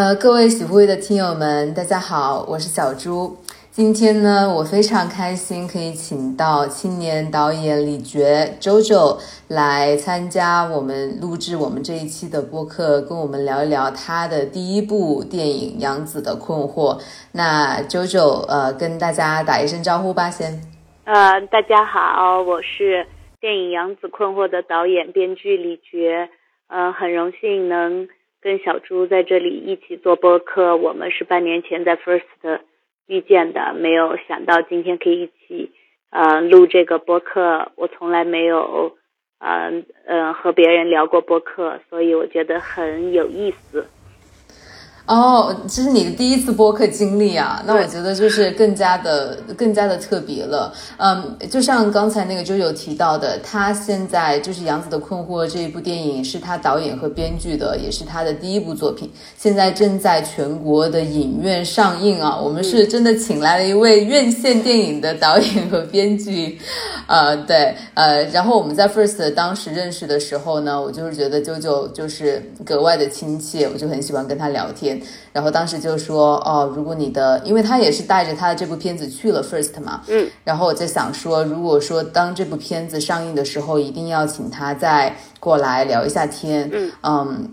呃，各位喜会的听友们，大家好，我是小朱。今天呢，我非常开心可以请到青年导演李觉 JoJo 来参加我们录制我们这一期的播客，跟我们聊一聊他的第一部电影《杨子的困惑》。那 JoJo 呃，跟大家打一声招呼吧，先。呃，大家好，我是电影《杨子困惑》的导演编剧李觉，呃，很荣幸能跟小猪在这里一起做播客。我们是半年前在 First。遇见的，没有想到今天可以一起，呃，录这个播客。我从来没有，嗯嗯，和别人聊过播客，所以我觉得很有意思。哦，这是你的第一次播客经历啊，那我觉得就是更加的、更加的特别了。嗯，就像刚才那个周友提到的，他现在就是《杨子的困惑》这一部电影是他导演和编剧的，也是他的第一部作品，现在正在全国的影院上映啊。我们是真的请来了一位院线电影的导演和编剧，呃，对，呃，然后我们在 First 当时认识的时候呢，我就是觉得啾啾就是格外的亲切，我就很喜欢跟他聊天。然后当时就说哦，如果你的，因为他也是带着他的这部片子去了 First 嘛，嗯，然后我在想说，如果说当这部片子上映的时候，一定要请他再过来聊一下天，嗯嗯，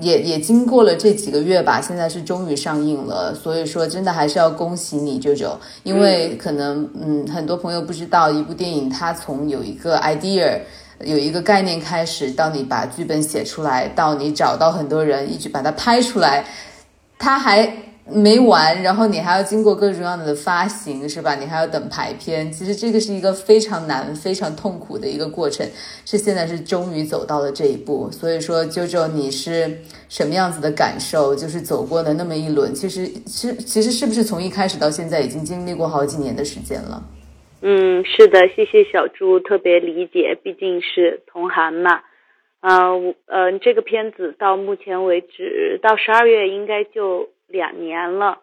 也也经过了这几个月吧，现在是终于上映了，所以说真的还是要恭喜你，舅舅，因为可能嗯很多朋友不知道，一部电影它从有一个 idea。有一个概念开始，到你把剧本写出来，到你找到很多人一直把它拍出来。它还没完，然后你还要经过各种各样的发行，是吧？你还要等排片，其实这个是一个非常难、非常痛苦的一个过程。是现在是终于走到了这一步，所以说，啾啾，你是什么样子的感受？就是走过了那么一轮，其实，其实，其实是不是从一开始到现在已经经历过好几年的时间了？嗯，是的，谢谢小朱，特别理解，毕竟是同行嘛。嗯，呃，这个片子到目前为止，到十二月应该就两年了。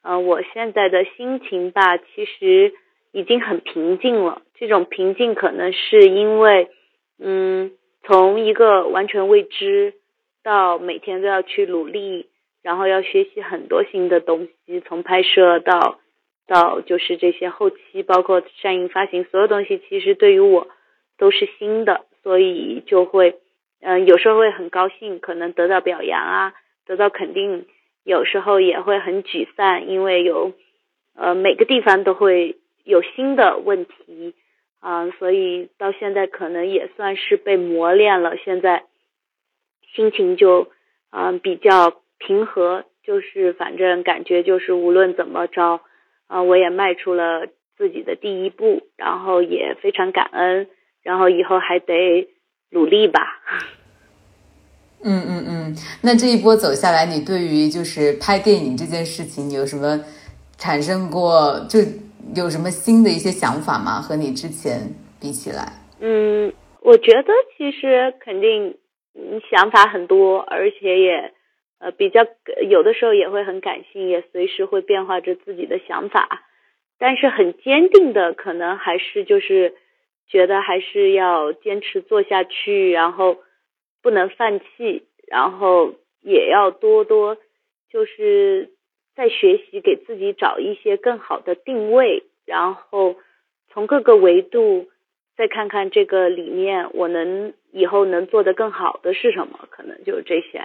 嗯，我现在的心情吧，其实已经很平静了。这种平静可能是因为，嗯，从一个完全未知，到每天都要去努力，然后要学习很多新的东西，从拍摄到到就是这些后期，包括上映、发行，所有东西其实对于我都是新的，所以就会。嗯，有时候会很高兴，可能得到表扬啊，得到肯定；有时候也会很沮丧，因为有呃每个地方都会有新的问题啊，所以到现在可能也算是被磨练了。现在心情就嗯比较平和，就是反正感觉就是无论怎么着啊，我也迈出了自己的第一步，然后也非常感恩，然后以后还得。努力吧。嗯嗯嗯，那这一波走下来，你对于就是拍电影这件事情，你有什么产生过？就有什么新的一些想法吗？和你之前比起来？嗯，我觉得其实肯定想法很多，而且也呃比较有的时候也会很感性，也随时会变化着自己的想法。但是很坚定的，可能还是就是。觉得还是要坚持做下去，然后不能放弃，然后也要多多就是在学习，给自己找一些更好的定位，然后从各个维度再看看这个里面我能以后能做的更好的是什么，可能就这些。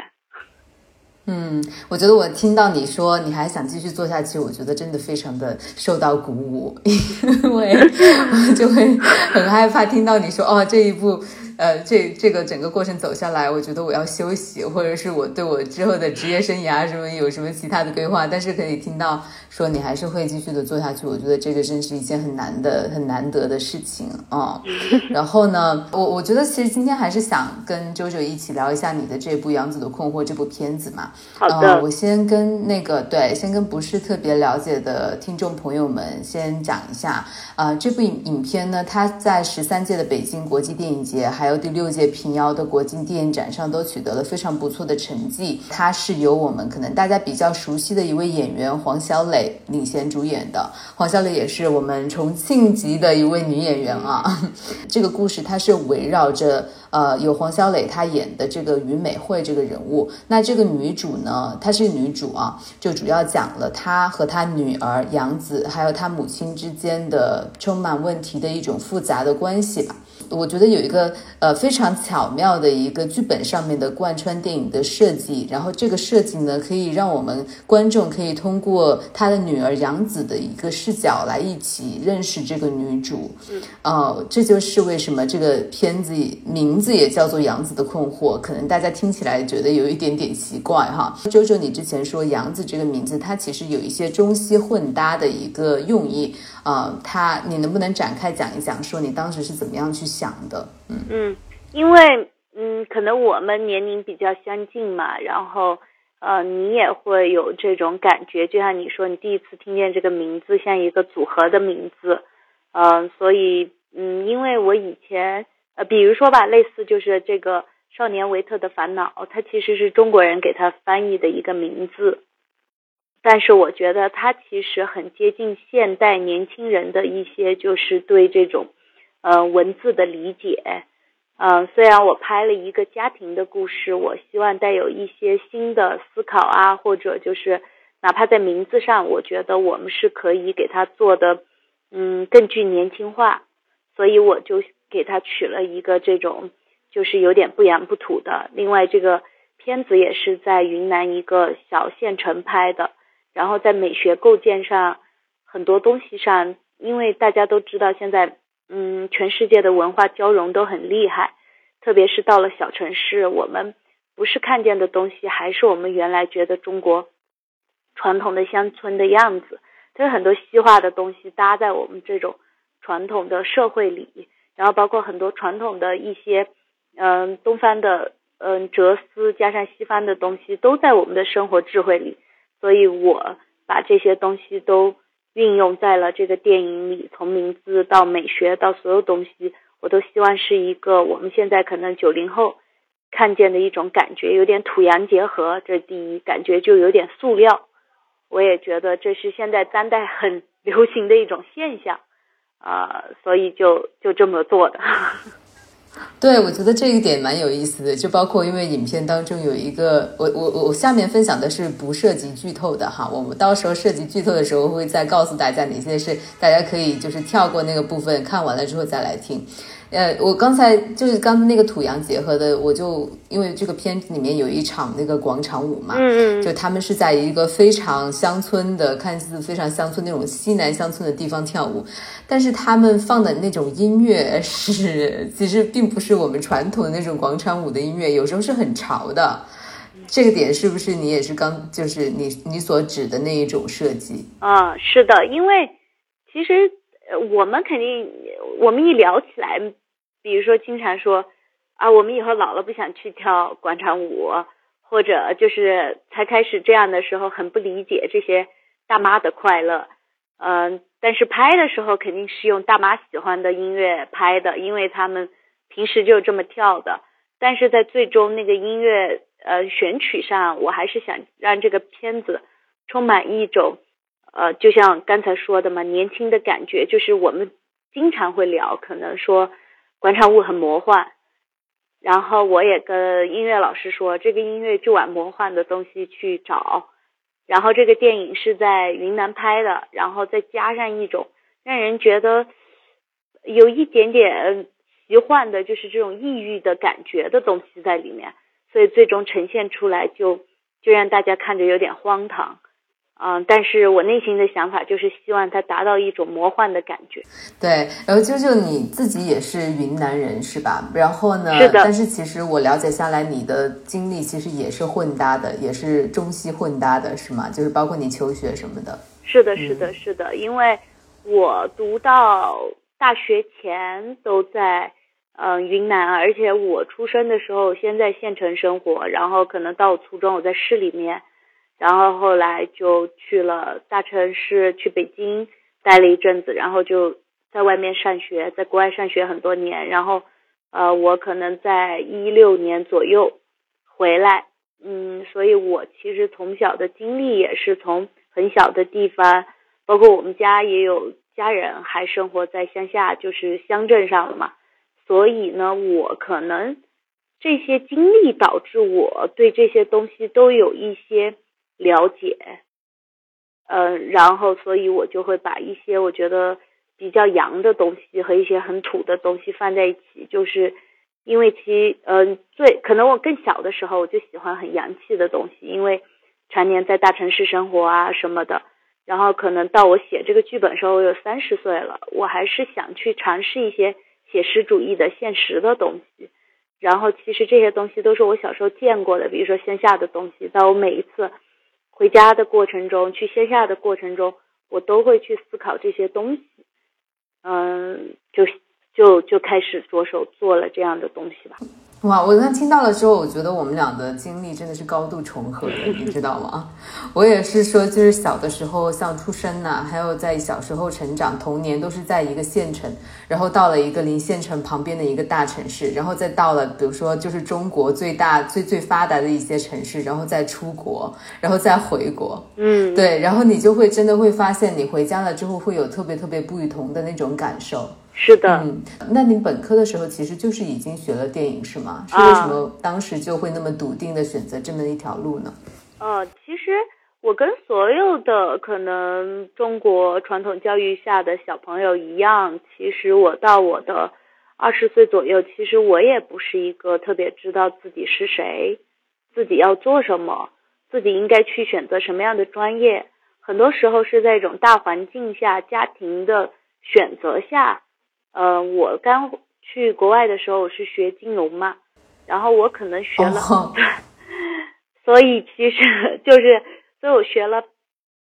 嗯，我觉得我听到你说你还想继续做下去，我觉得真的非常的受到鼓舞，因为我就会很害怕听到你说哦这一步。呃，这这个整个过程走下来，我觉得我要休息，或者是我对我之后的职业生涯什么有什么其他的规划，但是可以听到说你还是会继续的做下去，我觉得这个真是一件很难的、很难得的事情啊。然后呢，我我觉得其实今天还是想跟周周一起聊一下你的这部《杨子的困惑》这部片子嘛。好的，我先跟那个对，先跟不是特别了解的听众朋友们先讲一下，啊，这部影影片呢，它在十三届的北京国际电影节还。还有第六届平遥的国际电影展上都取得了非常不错的成绩。它是由我们可能大家比较熟悉的一位演员黄小磊领衔主演的。黄小磊也是我们重庆籍的一位女演员啊。这个故事它是围绕着。呃，有黄小磊她演的这个于美惠这个人物，那这个女主呢，她是女主啊，就主要讲了她和她女儿杨子还有她母亲之间的充满问题的一种复杂的关系吧。我觉得有一个呃非常巧妙的一个剧本上面的贯穿电影的设计，然后这个设计呢，可以让我们观众可以通过他的女儿杨子的一个视角来一起认识这个女主。嗯，呃，这就是为什么这个片子名字也叫做《杨子的困惑》，可能大家听起来觉得有一点点奇怪哈。周周，你之前说杨子这个名字，它其实有一些中西混搭的一个用意。啊，它，你能不能展开讲一讲，说你当时是怎么样去想的？嗯嗯，因为嗯，可能我们年龄比较相近嘛，然后呃，你也会有这种感觉，就像你说，你第一次听见这个名字像一个组合的名字，嗯，所以嗯，因为我以前呃，比如说吧，类似就是这个《少年维特的烦恼》，它其实是中国人给他翻译的一个名字。但是我觉得它其实很接近现代年轻人的一些，就是对这种，呃，文字的理解。嗯，虽然我拍了一个家庭的故事，我希望带有一些新的思考啊，或者就是哪怕在名字上，我觉得我们是可以给它做的，嗯，更具年轻化。所以我就给它取了一个这种，就是有点不洋不土的。另外，这个片子也是在云南一个小县城拍的。然后在美学构建上，很多东西上，因为大家都知道现在，嗯，全世界的文化交融都很厉害，特别是到了小城市，我们不是看见的东西，还是我们原来觉得中国传统的乡村的样子。它有很多西化的东西搭在我们这种传统的社会里，然后包括很多传统的一些，嗯，东方的，嗯，哲思加上西方的东西，都在我们的生活智慧里。所以我把这些东西都运用在了这个电影里，从名字到美学到所有东西，我都希望是一个我们现在可能九零后看见的一种感觉，有点土洋结合。这第一，感觉就有点塑料。我也觉得这是现在当代很流行的一种现象，啊，所以就就这么做的。对，我觉得这一点蛮有意思的，就包括因为影片当中有一个，我我我下面分享的是不涉及剧透的哈，我们到时候涉及剧透的时候会再告诉大家哪些是大家可以就是跳过那个部分，看完了之后再来听。呃，我刚才就是刚那个土洋结合的，我就因为这个片子里面有一场那个广场舞嘛，嗯嗯，就他们是在一个非常乡村的，看似非常乡村那种西南乡村的地方跳舞，但是他们放的那种音乐是，其实并不是我们传统的那种广场舞的音乐，有时候是很潮的。这个点是不是你也是刚就是你你所指的那一种设计？啊，是的，因为其实呃，我们肯定我们一聊起来。比如说，经常说啊，我们以后老了不想去跳广场舞，或者就是才开始这样的时候很不理解这些大妈的快乐。嗯，但是拍的时候肯定是用大妈喜欢的音乐拍的，因为他们平时就这么跳的。但是在最终那个音乐呃选曲上，我还是想让这个片子充满一种呃，就像刚才说的嘛，年轻的感觉。就是我们经常会聊，可能说。广场舞很魔幻，然后我也跟音乐老师说，这个音乐就往魔幻的东西去找。然后这个电影是在云南拍的，然后再加上一种让人觉得有一点点奇幻的，就是这种抑郁的感觉的东西在里面，所以最终呈现出来就就让大家看着有点荒唐。嗯，但是我内心的想法就是希望它达到一种魔幻的感觉。对，然后啾啾你自己也是云南人是吧？然后呢？是的。但是其实我了解下来，你的经历其实也是混搭的，也是中西混搭的，是吗？就是包括你求学什么的。是的，是的，是的。因为我读到大学前都在嗯云南，而且我出生的时候先在县城生活，然后可能到初中我在市里面。然后后来就去了大城市，去北京待了一阵子，然后就在外面上学，在国外上学很多年。然后呃，我可能在一六年左右回来，嗯，所以我其实从小的经历也是从很小的地方，包括我们家也有家人还生活在乡下，就是乡镇上了嘛，所以呢，我可能这些经历导致我对这些东西都有一些了解，嗯，然后所以我就会把一些我觉得。比较洋的东西和一些很土的东西放在一起，就是因为其嗯最可能我更小的时候我就喜欢很洋气的东西，因为常年在大城市生活啊什么的，然后可能到我写这个剧本时候我有三十岁了，我还是想去尝试一些写实主义的现实的东西，然后其实这些东西都是我小时候见过的，比如说线下的东西，在我每一次回家的过程中，去线下的过程中，我都会去思考这些东西。嗯，就就就开始着手做了这样的东西吧。哇，我刚听到了之后，我觉得我们俩的经历真的是高度重合的，你知道吗？我也是说，就是小的时候像出生呐，还有在小时候成长，童年都是在一个县城，然后到了一个离县城旁边的一个大城市，然后再到了，比如说就是中国最大、最最发达的一些城市，然后再出国，然后再回国。嗯，对，然后你就会真的会发现，你回家了之后会有特别特别不同的那种感受。是的，嗯，那你本科的时候其实就是已经学了电影是吗？是为什么当时就会那么笃定的选择这么一条路呢？呃，其实我跟所有的可能中国传统教育下的小朋友一样，其实我到我的二十岁左右，其实我也不是一个特别知道自己是谁，自己要做什么，自己应该去选择什么样的专业，很多时候是在一种大环境下、家庭的选择下。呃，我刚去国外的时候，我是学金融嘛，然后我可能学了，所以其实 就是，所以我学了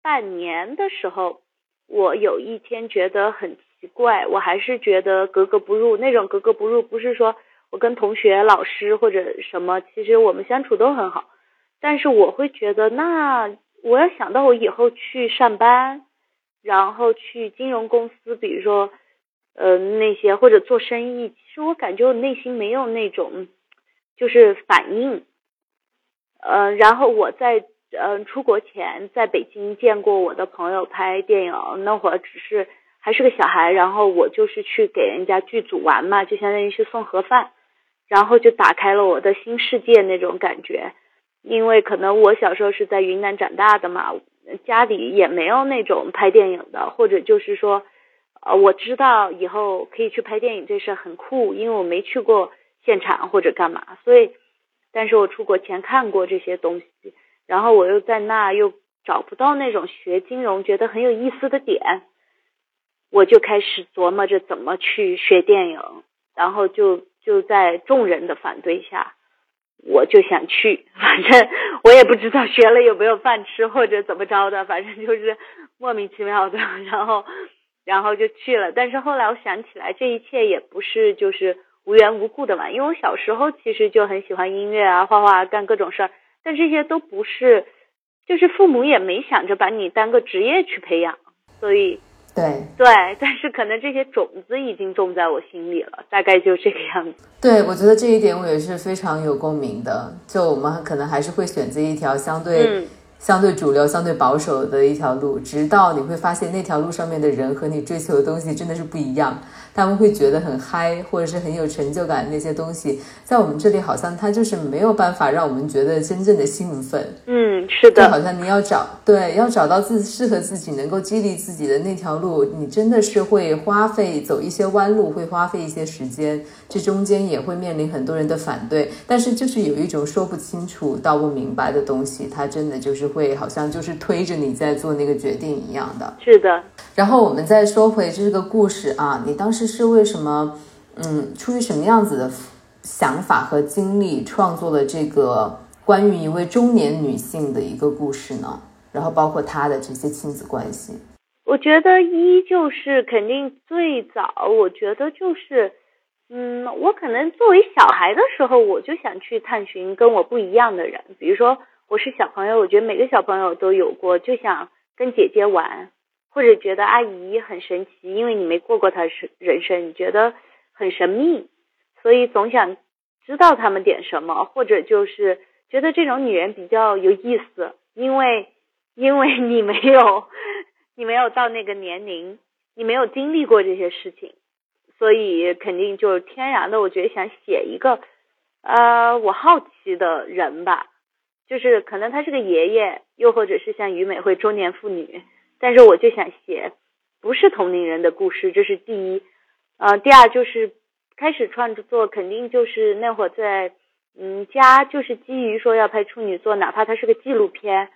半年的时候，我有一天觉得很奇怪，我还是觉得格格不入。那种格格不入，不是说我跟同学、老师或者什么，其实我们相处都很好，但是我会觉得，那我要想到我以后去上班，然后去金融公司，比如说。呃，那些或者做生意，其实我感觉我内心没有那种，就是反应。呃，然后我在呃出国前，在北京见过我的朋友拍电影，那会儿只是还是个小孩，然后我就是去给人家剧组玩嘛，就相当于是送盒饭，然后就打开了我的新世界那种感觉。因为可能我小时候是在云南长大的嘛，家里也没有那种拍电影的，或者就是说。呃，我知道以后可以去拍电影这事很酷，因为我没去过现场或者干嘛，所以，但是我出国前看过这些东西，然后我又在那又找不到那种学金融觉得很有意思的点，我就开始琢磨着怎么去学电影，然后就就在众人的反对下，我就想去，反正我也不知道学了有没有饭吃或者怎么着的，反正就是莫名其妙的，然后。然后就去了，但是后来我想起来，这一切也不是就是无缘无故的嘛。因为我小时候其实就很喜欢音乐啊、画画、啊干各种事儿，但这些都不是，就是父母也没想着把你当个职业去培养，所以对对，但是可能这些种子已经种在我心里了，大概就这个样子。对，我觉得这一点我也是非常有共鸣的。就我们可能还是会选择一条相对。相对主流、相对保守的一条路，直到你会发现那条路上面的人和你追求的东西真的是不一样。他们会觉得很嗨，或者是很有成就感那些东西，在我们这里好像它就是没有办法让我们觉得真正的兴奋。嗯，是的，就好像你要找对，要找到自适合自己、能够激励自己的那条路，你真的是会花费走一些弯路，会花费一些时间，这中间也会面临很多人的反对。但是就是有一种说不清楚、道不明白的东西，它真的就是会好像就是推着你在做那个决定一样的。是的。然后我们再说回这个故事啊，你当时是为什么，嗯，出于什么样子的想法和经历创作了这个关于一位中年女性的一个故事呢？然后包括她的这些亲子关系。我觉得一就是肯定最早，我觉得就是，嗯，我可能作为小孩的时候，我就想去探寻跟我不一样的人，比如说我是小朋友，我觉得每个小朋友都有过，就想跟姐姐玩。或者觉得阿姨很神奇，因为你没过过她生人生，你觉得很神秘，所以总想知道他们点什么，或者就是觉得这种女人比较有意思，因为因为你没有 你没有到那个年龄，你没有经历过这些事情，所以肯定就是天然的，我觉得想写一个呃我好奇的人吧，就是可能他是个爷爷，又或者是像于美惠中年妇女，但是我就想写不是同龄人的故事，这是第一。呃，第二就是开始创作，肯定就是那会儿在嗯家，就是基于说要拍处女作，哪怕它是个纪录片，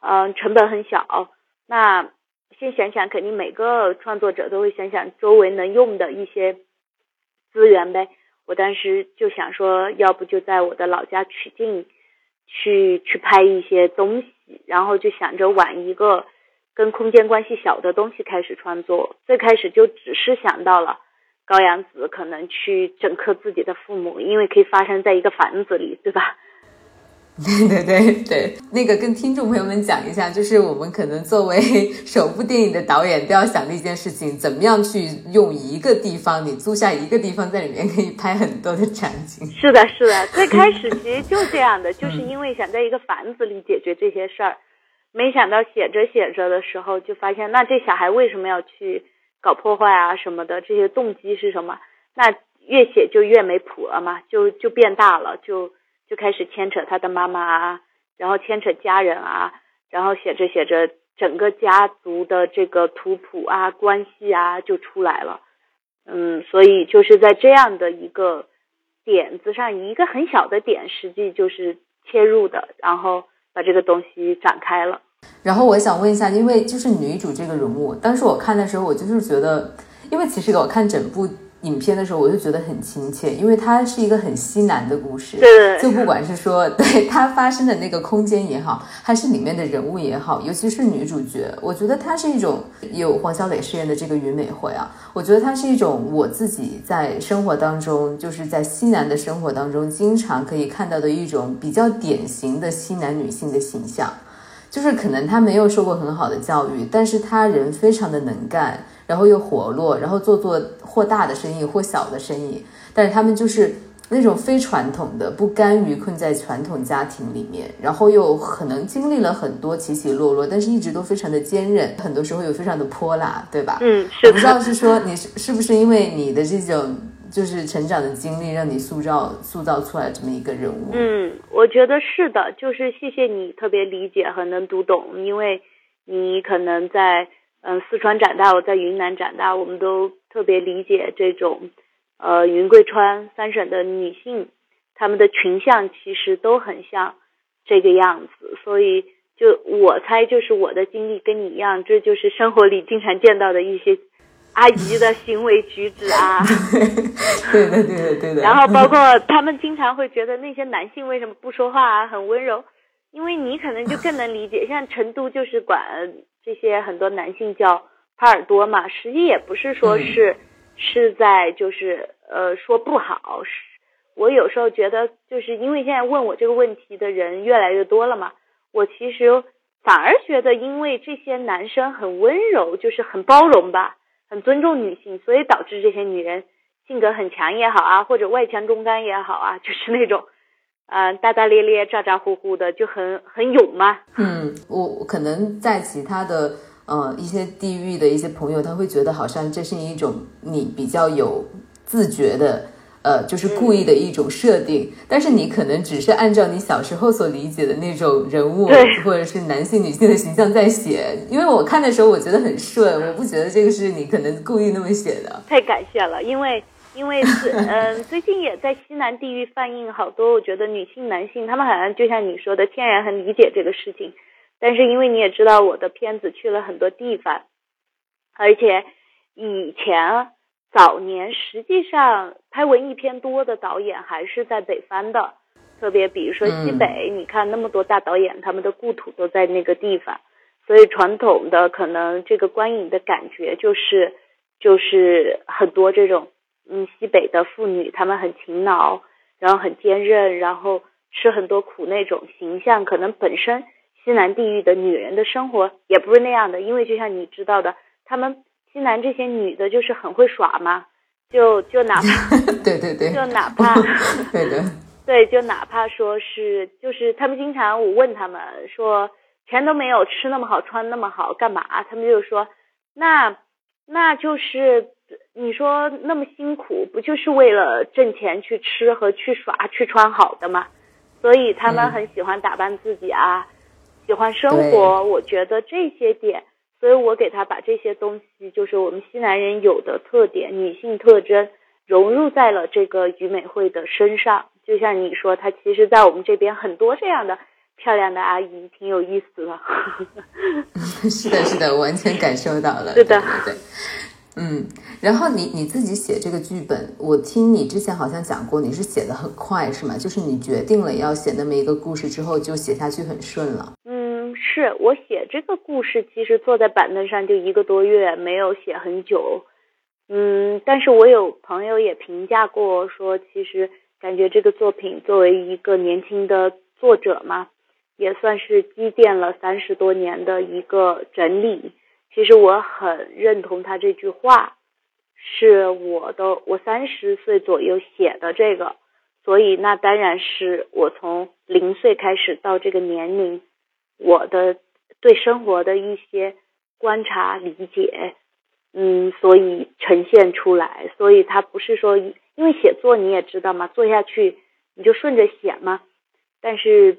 嗯，成本很小。那先想想，肯定每个创作者都会想想周围能用的一些资源呗。我当时就想说，要不就在我的老家曲靖去去拍一些东西，然后就想着往一个跟空间关系小的东西开始创作。最开始就只是想到了。高阳子可能去整克自己的父母，因为可以发生在一个房子里，对吧？对对对对，那个跟听众朋友们讲一下，就是我们可能作为 首部电影的导演，都要想的一件事情，怎么样去用一个地方，你租下一个地方，在里面可以拍很多的场景。是的，是的，最开始 其实就这样的，就是因为想在一个房子里解决这些事儿，没想到写着写着的时候，就发现那这小孩为什么要去？搞破坏啊什么的，这些动机是什么？那越写就越没谱了嘛，就就变大了，就就开始牵扯他的妈妈啊，然后牵扯家人啊，然后写着写着，整个家族的这个图谱啊、关系啊就出来了。嗯，所以就是在这样的一个点子上，一个很小的点，实际就是切入的，然后把这个东西展开了。然后我想问一下，因为就是女主这个人物，当时我看的时候，我就是觉得，因为其实我看整部影片的时候，我就觉得很亲切，因为它是一个很西南的故事，对，就不管是说对它发生的那个空间也好，还是里面的人物也好，尤其是女主角，我觉得她是一种有黄小磊饰演的这个于美惠啊，我觉得她是一种我自己在生活当中，就是在西南的生活当中，经常可以看到的一种比较典型的西南女性的形象。就是可能他没有受过很好的教育，但是他人非常的能干，然后又活络，然后做做或大的生意或小的生意。但是他们就是那种非传统的，不甘于困在传统家庭里面，然后又可能经历了很多起起落落，但是一直都非常的坚韧，很多时候又非常的泼辣，对吧？嗯，是。不知道是说你是是不是因为你的这种。就是成长的经历让你塑造塑造出来这么一个人物。嗯，我觉得是的，就是谢谢你特别理解和能读懂，因为你可能在嗯四川长大，我在云南长大，我们都特别理解这种呃云贵川三省的女性，她们的群像其实都很像这个样子，所以就我猜就是我的经历跟你一样，这就是生活里经常见到的一些。阿姨的行为举止啊，对的，对的，对的。然后包括他们经常会觉得那些男性为什么不说话啊，很温柔，因为你可能就更能理解。像成都就是管这些很多男性叫耙耳朵嘛，实际也不是说是是在就是呃说不好。是，我有时候觉得就是因为现在问我这个问题的人越来越多了嘛，我其实反而觉得因为这些男生很温柔，就是很包容吧。很尊重女性，所以导致这些女人性格很强也好啊，或者外强中干也好啊，就是那种，呃，大大咧咧、咋咋呼呼的，就很很勇嘛。嗯，我可能在其他的呃一些地域的一些朋友，他会觉得好像这是一种你比较有自觉的。呃，就是故意的一种设定，但是你可能只是按照你小时候所理解的那种人物，或者是男性、女性的形象在写。因为我看的时候，我觉得很顺，我不觉得这个是你可能故意那么写的。太感谢了，因为因为是嗯，最近也在西南地域放映好多，我觉得女性、男性他们好像就像你说的，天然很理解这个事情。但是因为你也知道，我的片子去了很多地方，而且以前。早年实际上拍文艺片多的导演还是在北方的，特别比如说西北，你看那么多大导演，他们的故土都在那个地方，所以传统的可能这个观影的感觉就是就是很多这种嗯西北的妇女，她们很勤劳，然后很坚韧，然后吃很多苦那种形象，可能本身西南地域的女人的生活也不是那样的，因为就像你知道的，她们。西南这些女的，就是很会耍嘛，就就哪怕 对对对，就哪怕 对的，对，就哪怕说是就是他们经常我问他们说钱都没有，吃那么好，穿那么好，干嘛？他们就说那那就是你说那么辛苦，不就是为了挣钱去吃和去耍去穿好的吗？所以他们很喜欢打扮自己啊，喜欢生活。我觉得这些点。所以我给他把这些东西，就是我们西南人有的特点、女性特征，融入在了这个于美惠的身上。就像你说，她其实，在我们这边很多这样的漂亮的阿姨，挺有意思的。是的，是的，完全感受到了。是的，对，嗯。然后你你自己写这个剧本，我听你之前好像讲过，你是写的很快，是吗？就是你决定了要写那么一个故事之后，就写下去很顺了。是我写这个故事，其实坐在板凳上就一个多月，没有写很久。嗯，但是我有朋友也评价过，说其实感觉这个作品作为一个年轻的作者嘛，也算是积淀了三十多年的一个整理。其实我很认同他这句话，是我的我三十岁左右写的这个，所以那当然是我从零岁开始到这个年龄。我的对生活的一些观察理解，嗯，所以呈现出来。所以它不是说，因为写作你也知道嘛，做下去你就顺着写嘛。但是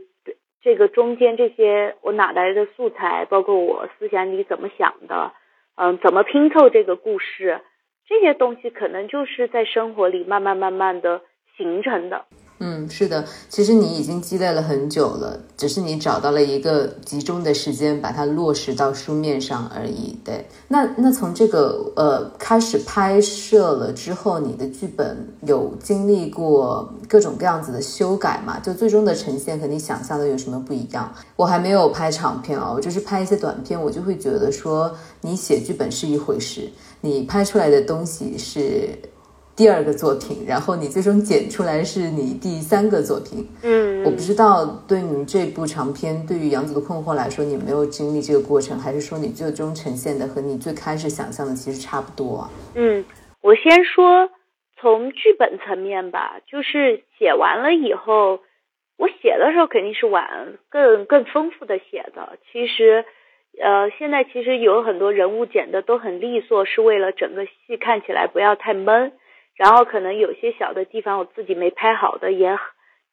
这个中间这些我哪来的素材，包括我思想里怎么想的，嗯，怎么拼凑这个故事，这些东西可能就是在生活里慢慢慢慢的形成的。嗯，是的，其实你已经积累了很久了，只是你找到了一个集中的时间，把它落实到书面上而已。对，那那从这个呃开始拍摄了之后，你的剧本有经历过各种各样子的修改吗？就最终的呈现和你想象的有什么不一样？我还没有拍长片哦，我就是拍一些短片，我就会觉得说，你写剧本是一回事，你拍出来的东西是。第二个作品，然后你最终剪出来是你第三个作品。嗯，我不知道对你这部长片，对于杨子的困惑来说，你没有经历这个过程，还是说你最终呈现的和你最开始想象的其实差不多啊？嗯，我先说从剧本层面吧，就是写完了以后，我写的时候肯定是往更更丰富的写的。其实，呃，现在其实有很多人物剪的都很利索，是为了整个戏看起来不要太闷。然后可能有些小的地方我自己没拍好的也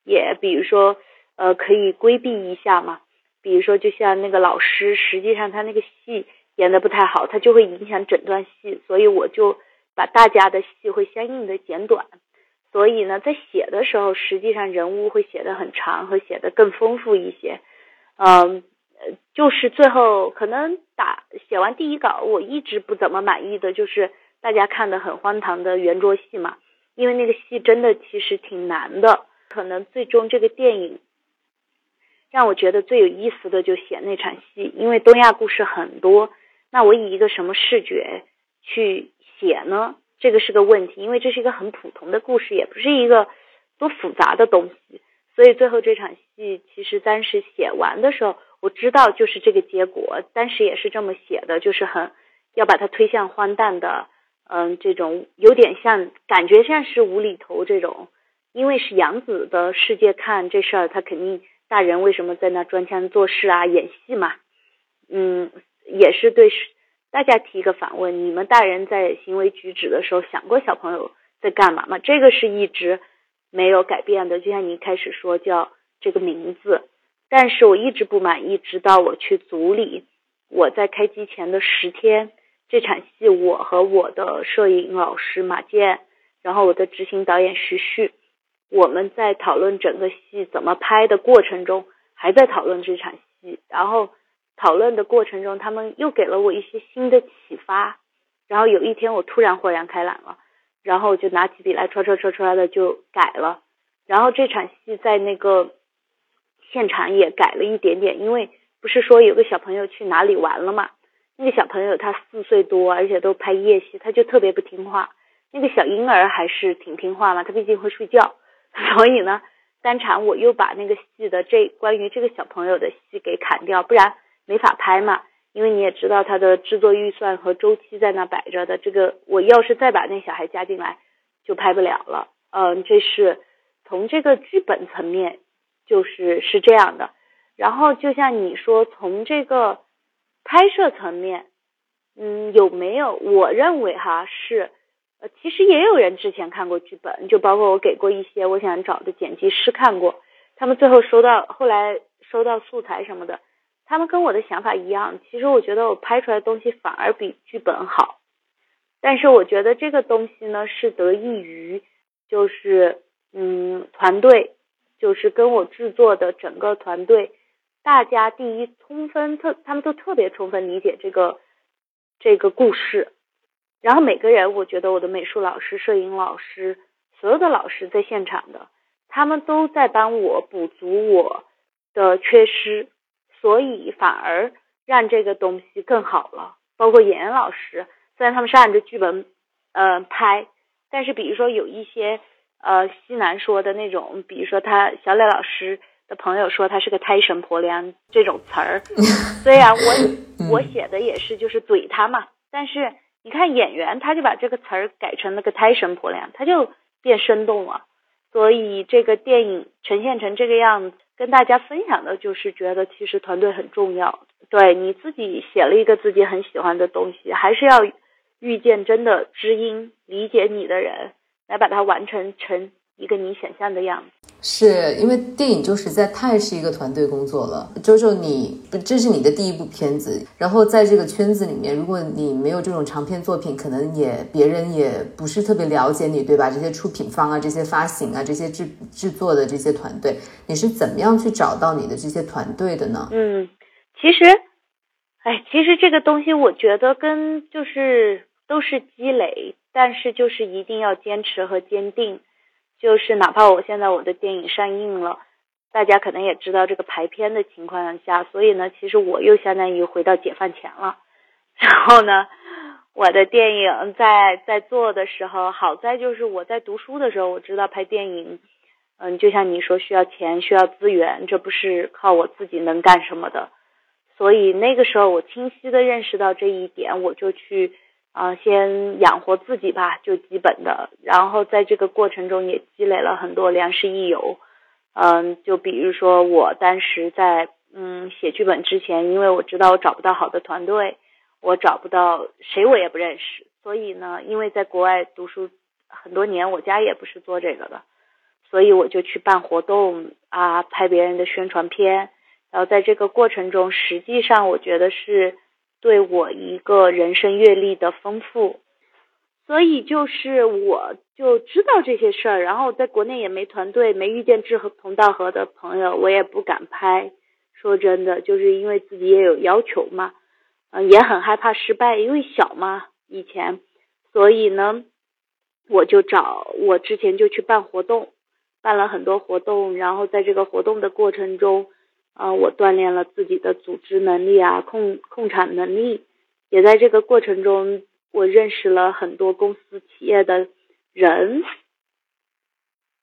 也，比如说呃可以规避一下嘛。比如说就像那个老师，实际上他那个戏演的不太好，他就会影响整段戏，所以我就把大家的戏会相应的剪短。所以呢，在写的时候，实际上人物会写的很长和写的更丰富一些。嗯，就是最后可能打写完第一稿，我一直不怎么满意的就是。大家看的很荒唐的圆桌戏嘛，因为那个戏真的其实挺难的。可能最终这个电影让我觉得最有意思的就写那场戏，因为东亚故事很多，那我以一个什么视觉去写呢？这个是个问题，因为这是一个很普通的故事，也不是一个多复杂的东西。所以最后这场戏其实当时写完的时候，我知道就是这个结果，当时也是这么写的，就是很要把它推向荒诞的。嗯，这种有点像，感觉像是无厘头这种，因为是杨子的世界看这事儿，他肯定大人为什么在那装腔作势啊，演戏嘛。嗯，也是对大家提一个反问：你们大人在行为举止的时候想过小朋友在干嘛吗？这个是一直没有改变的，就像你一开始说叫这个名字，但是我一直不满意，直到我去组里，我在开机前的十天。这场戏，我和我的摄影老师马健，然后我的执行导演徐旭，我们在讨论整个戏怎么拍的过程中，还在讨论这场戏。然后讨论的过程中，他们又给了我一些新的启发。然后有一天，我突然豁然开朗了，然后我就拿起笔来，唰唰唰唰的就改了。然后这场戏在那个现场也改了一点点，因为不是说有个小朋友去哪里玩了嘛。那个小朋友他四岁多，而且都拍夜戏，他就特别不听话。那个小婴儿还是挺听话嘛，他毕竟会睡觉，所以呢，当场我又把那个戏的这关于这个小朋友的戏给砍掉，不然没法拍嘛。因为你也知道他的制作预算和周期在那摆着的，这个我要是再把那小孩加进来，就拍不了了。嗯，这是从这个剧本层面，就是是这样的。然后就像你说，从这个拍摄层面，嗯，有没有？我认为哈是，呃，其实也有人之前看过剧本，就包括我给过一些我想找的剪辑师看过，他们最后收到后来收到素材什么的，他们跟我的想法一样。其实我觉得我拍出来的东西反而比剧本好，但是我觉得这个东西呢是得益于，就是嗯团队，就是跟我制作的整个团队。大家第一充分特，他们都特别充分理解这个这个故事，然后每个人，我觉得我的美术老师、摄影老师，所有的老师在现场的，他们都在帮我补足我的缺失，所以反而让这个东西更好了。包括演员老师，虽然他们是按着剧本呃拍，但是比如说有一些呃西南说的那种，比如说他小磊老师。的朋友说他是个胎神婆娘这种词儿，虽然我我写的也是就是怼他嘛，但是你看演员他就把这个词儿改成那个胎神婆娘，他就变生动了。所以这个电影呈现成这个样子，跟大家分享的就是觉得其实团队很重要。对你自己写了一个自己很喜欢的东西，还是要遇见真的知音、理解你的人，来把它完成成一个你想象的样子。是因为电影就实在太是一个团队工作了。周周，你这是你的第一部片子，然后在这个圈子里面，如果你没有这种长片作品，可能也别人也不是特别了解你，对吧？这些出品方啊，这些发行啊，这些制制作的这些团队，你是怎么样去找到你的这些团队的呢？嗯，其实，哎，其实这个东西我觉得跟就是都是积累，但是就是一定要坚持和坚定。就是哪怕我现在我的电影上映了，大家可能也知道这个排片的情况下，所以呢，其实我又相当于回到解放前了。然后呢，我的电影在在做的时候，好在就是我在读书的时候，我知道拍电影，嗯，就像你说需要钱需要资源，这不是靠我自己能干什么的。所以那个时候我清晰的认识到这一点，我就去。啊，先养活自己吧，就基本的。然后在这个过程中也积累了很多良师益友。嗯，就比如说我当时在嗯写剧本之前，因为我知道我找不到好的团队，我找不到谁我也不认识，所以呢，因为在国外读书很多年，我家也不是做这个的，所以我就去办活动啊，拍别人的宣传片。然后在这个过程中，实际上我觉得是。对我一个人生阅历的丰富，所以就是我就知道这些事儿，然后在国内也没团队，没遇见志同道合的朋友，我也不敢拍。说真的，就是因为自己也有要求嘛，嗯，也很害怕失败，因为小嘛以前，所以呢，我就找我之前就去办活动，办了很多活动，然后在这个活动的过程中。啊，我锻炼了自己的组织能力啊，控控场能力，也在这个过程中，我认识了很多公司企业的人，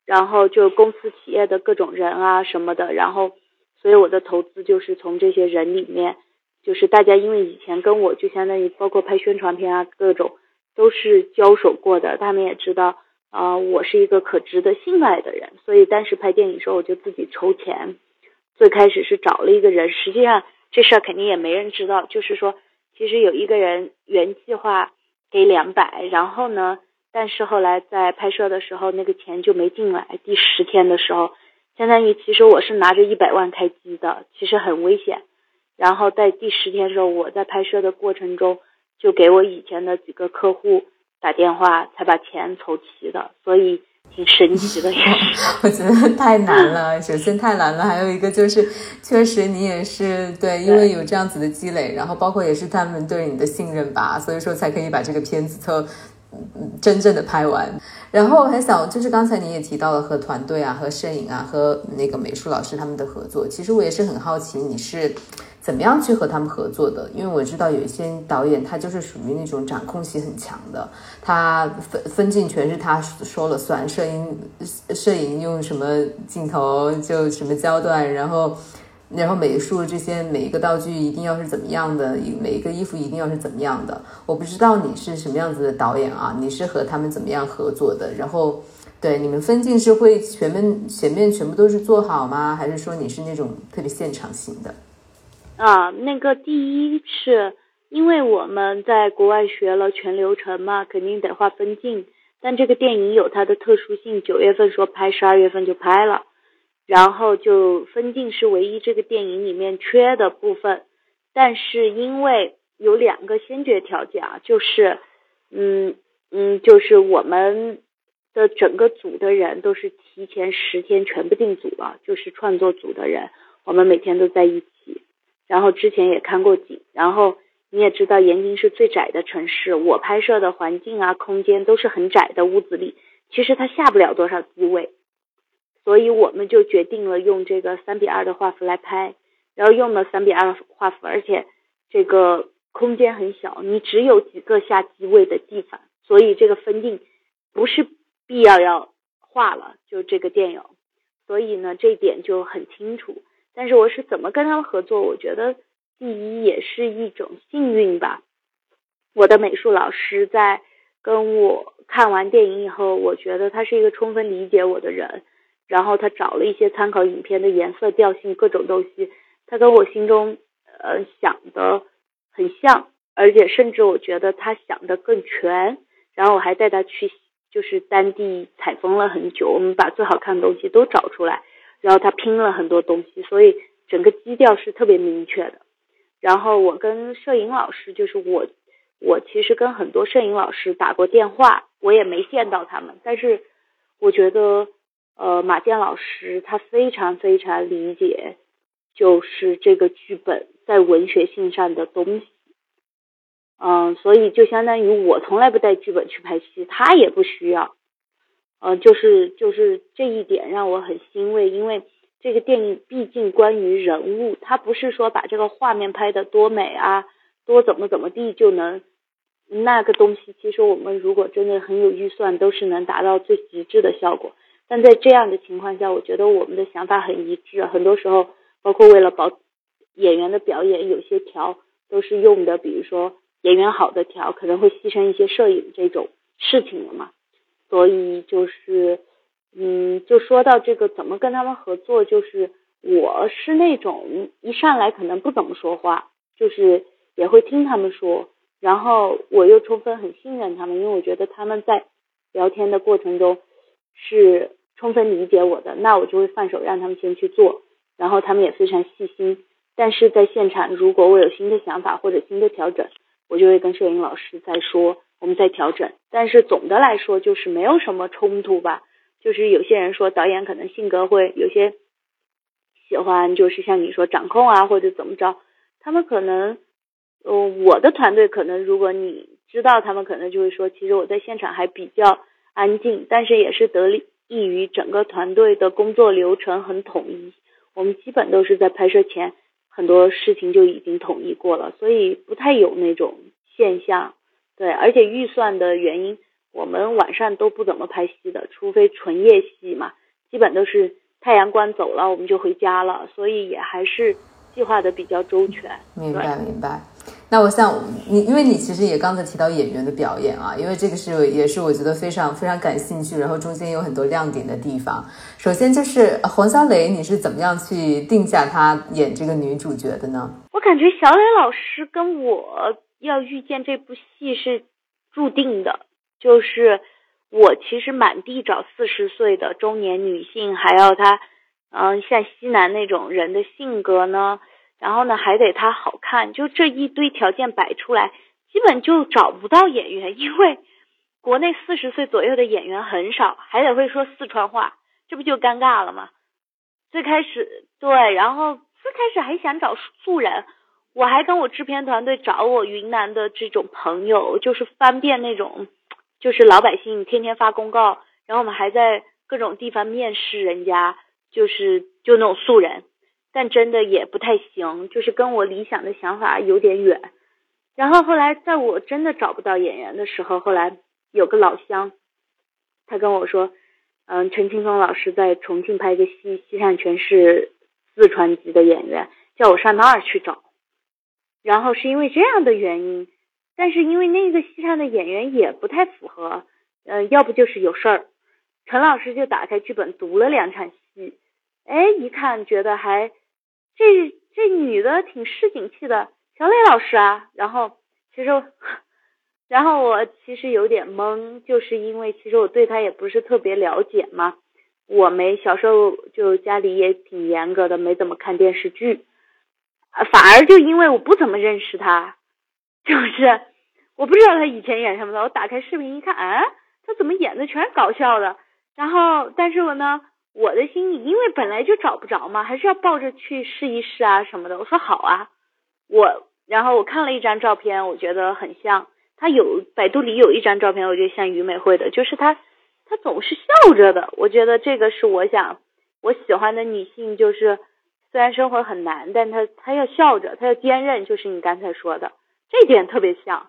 然后就公司企业的各种人啊什么的，然后，所以我的投资就是从这些人里面，就是大家因为以前跟我就相当于包括拍宣传片啊，各种都是交手过的，他们也知道啊，我是一个可值得信赖的人，所以当时拍电影时候我就自己筹钱。最开始是找了一个人，实际上这事儿肯定也没人知道。就是说，其实有一个人原计划给两百，然后呢，但是后来在拍摄的时候那个钱就没进来。第十天的时候，相当于其实我是拿着一百万开机的，其实很危险。然后在第十天的时候，我在拍摄的过程中就给我以前的几个客户打电话，才把钱凑齐的。所以。挺神奇的，我觉得太难了。首先太难了，还有一个就是，确实你也是对，因为有这样子的积累，然后包括也是他们对你的信任吧，所以说才可以把这个片子特真正的拍完。然后还想，就是刚才你也提到了和团队啊、和摄影啊、和那个美术老师他们的合作，其实我也是很好奇你是。怎么样去和他们合作的？因为我知道有一些导演，他就是属于那种掌控性很强的，他分分镜全是他说了算，摄影摄影用什么镜头就什么焦段，然后然后美术这些每一个道具一定要是怎么样的，每一个衣服一定要是怎么样的。我不知道你是什么样子的导演啊？你是和他们怎么样合作的？然后，对你们分镜是会全面前面全部都是做好吗？还是说你是那种特别现场型的？啊，那个第一是因为我们在国外学了全流程嘛，肯定得画分镜。但这个电影有它的特殊性，九月份说拍，十二月份就拍了。然后就分镜是唯一这个电影里面缺的部分，但是因为有两个先决条件啊，就是，嗯嗯，就是我们的整个组的人都是提前十天全部定组了，就是创作组的人，我们每天都在一起，然后之前也看过景，然后你也知道延津是最窄的城市，我拍摄的环境啊空间都是很窄的屋子里，其实它下不了多少机位。所以我们就决定了用这个三比二的画幅来拍，然后用了三比二画幅，而且这个空间很小，你只有几个下机位的地方，所以这个分镜不是必要要画了，就这个电影，所以呢这一点就很清楚。但是我是怎么跟他们合作？我觉得第一也是一种幸运吧。我的美术老师在跟我看完电影以后，我觉得他是一个充分理解我的人。然后他找了一些参考影片的颜色调性各种东西，他跟我心中呃想的很像，而且甚至我觉得他想的更全。然后我还带他去就是当地采风了很久，我们把最好看的东西都找出来，然后他拼了很多东西，所以整个基调是特别明确的。然后我跟摄影老师，就是我我其实跟很多摄影老师打过电话，我也没见到他们，但是我觉得。呃，马健老师他非常非常理解，就是这个剧本在文学性上的东西，嗯，所以就相当于我从来不带剧本去拍戏，他也不需要，嗯，就是就是这一点让我很欣慰，因为这个电影毕竟关于人物，他不是说把这个画面拍的多美啊，多怎么怎么地就能那个东西，其实我们如果真的很有预算，都是能达到最极致的效果。但在这样的情况下，我觉得我们的想法很一致。很多时候，包括为了保演员的表演，有些调都是用的，比如说演员好的调，可能会牺牲一些摄影这种事情的嘛。所以就是，嗯，就说到这个怎么跟他们合作，就是我是那种一上来可能不怎么说话，就是也会听他们说，然后我又充分很信任他们，因为我觉得他们在聊天的过程中是。充分理解我的，那我就会放手让他们先去做，然后他们也非常细心。但是在现场，如果我有新的想法或者新的调整，我就会跟摄影老师再说，我们再调整。但是总的来说，就是没有什么冲突吧。就是有些人说导演可能性格会有些喜欢，就是像你说掌控啊或者怎么着，他们可能，呃，我的团队可能如果你知道，他们可能就会说，其实我在现场还比较安静，但是也是得力。易于整个团队的工作流程很统一，我们基本都是在拍摄前很多事情就已经统一过了，所以不太有那种现象。对，而且预算的原因，我们晚上都不怎么拍戏的，除非纯夜戏嘛，基本都是太阳光走了我们就回家了，所以也还是计划的比较周全。明白，明白。那我想你，因为你其实也刚才提到演员的表演啊，因为这个是也是我觉得非常非常感兴趣，然后中间有很多亮点的地方。首先就是黄小磊，你是怎么样去定下他演这个女主角的呢？我感觉小磊老师跟我要遇见这部戏是注定的，就是我其实满地找四十岁的中年女性，还要她，嗯，像西南那种人的性格呢。然后呢，还得她好看，就这一堆条件摆出来，基本就找不到演员，因为国内四十岁左右的演员很少，还得会说四川话，这不就尴尬了吗？最开始对，然后最开始还想找素人，我还跟我制片团队找我云南的这种朋友，就是方便那种，就是老百姓天天发公告，然后我们还在各种地方面试人家，就是就那种素人。但真的也不太行，就是跟我理想的想法有点远。然后后来在我真的找不到演员的时候，后来有个老乡，他跟我说，嗯，陈青松老师在重庆拍一个戏，戏上全是四川籍的演员，叫我上那儿去找。然后是因为这样的原因，但是因为那个戏上的演员也不太符合，呃，要不就是有事儿。陈老师就打开剧本读了两场戏，哎，一看觉得还这这女的挺市井气的，小磊老师啊。然后其实，然后我其实有点懵，就是因为其实我对她也不是特别了解嘛。我没小时候就家里也挺严格的，没怎么看电视剧。啊，反而就因为我不怎么认识他，就是我不知道他以前演什么的。我打开视频一看，啊，他怎么演的全是搞笑的？然后，但是我呢，我的心里因为本来就找不着嘛，还是要抱着去试一试啊什么的。我说好啊，我然后我看了一张照片，我觉得很像他有百度里有一张照片，我觉得像于美惠的，就是他他总是笑着的。我觉得这个是我想我喜欢的女性，就是。虽然生活很难，但他他要笑着，他要坚韧，就是你刚才说的这点特别像。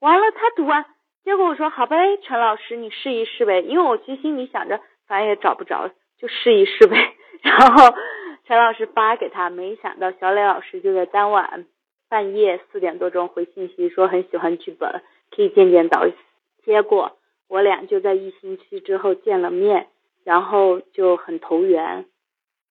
完了，他读完，结果我说好呗，陈老师你试一试呗，因为我其实心里想着反正也找不着，就试一试呗。然后陈老师发给他，没想到小磊老师就在当晚半夜四点多钟回信息说很喜欢剧本，可以见见导演。结果我俩就在一星期之后见了面，然后就很投缘。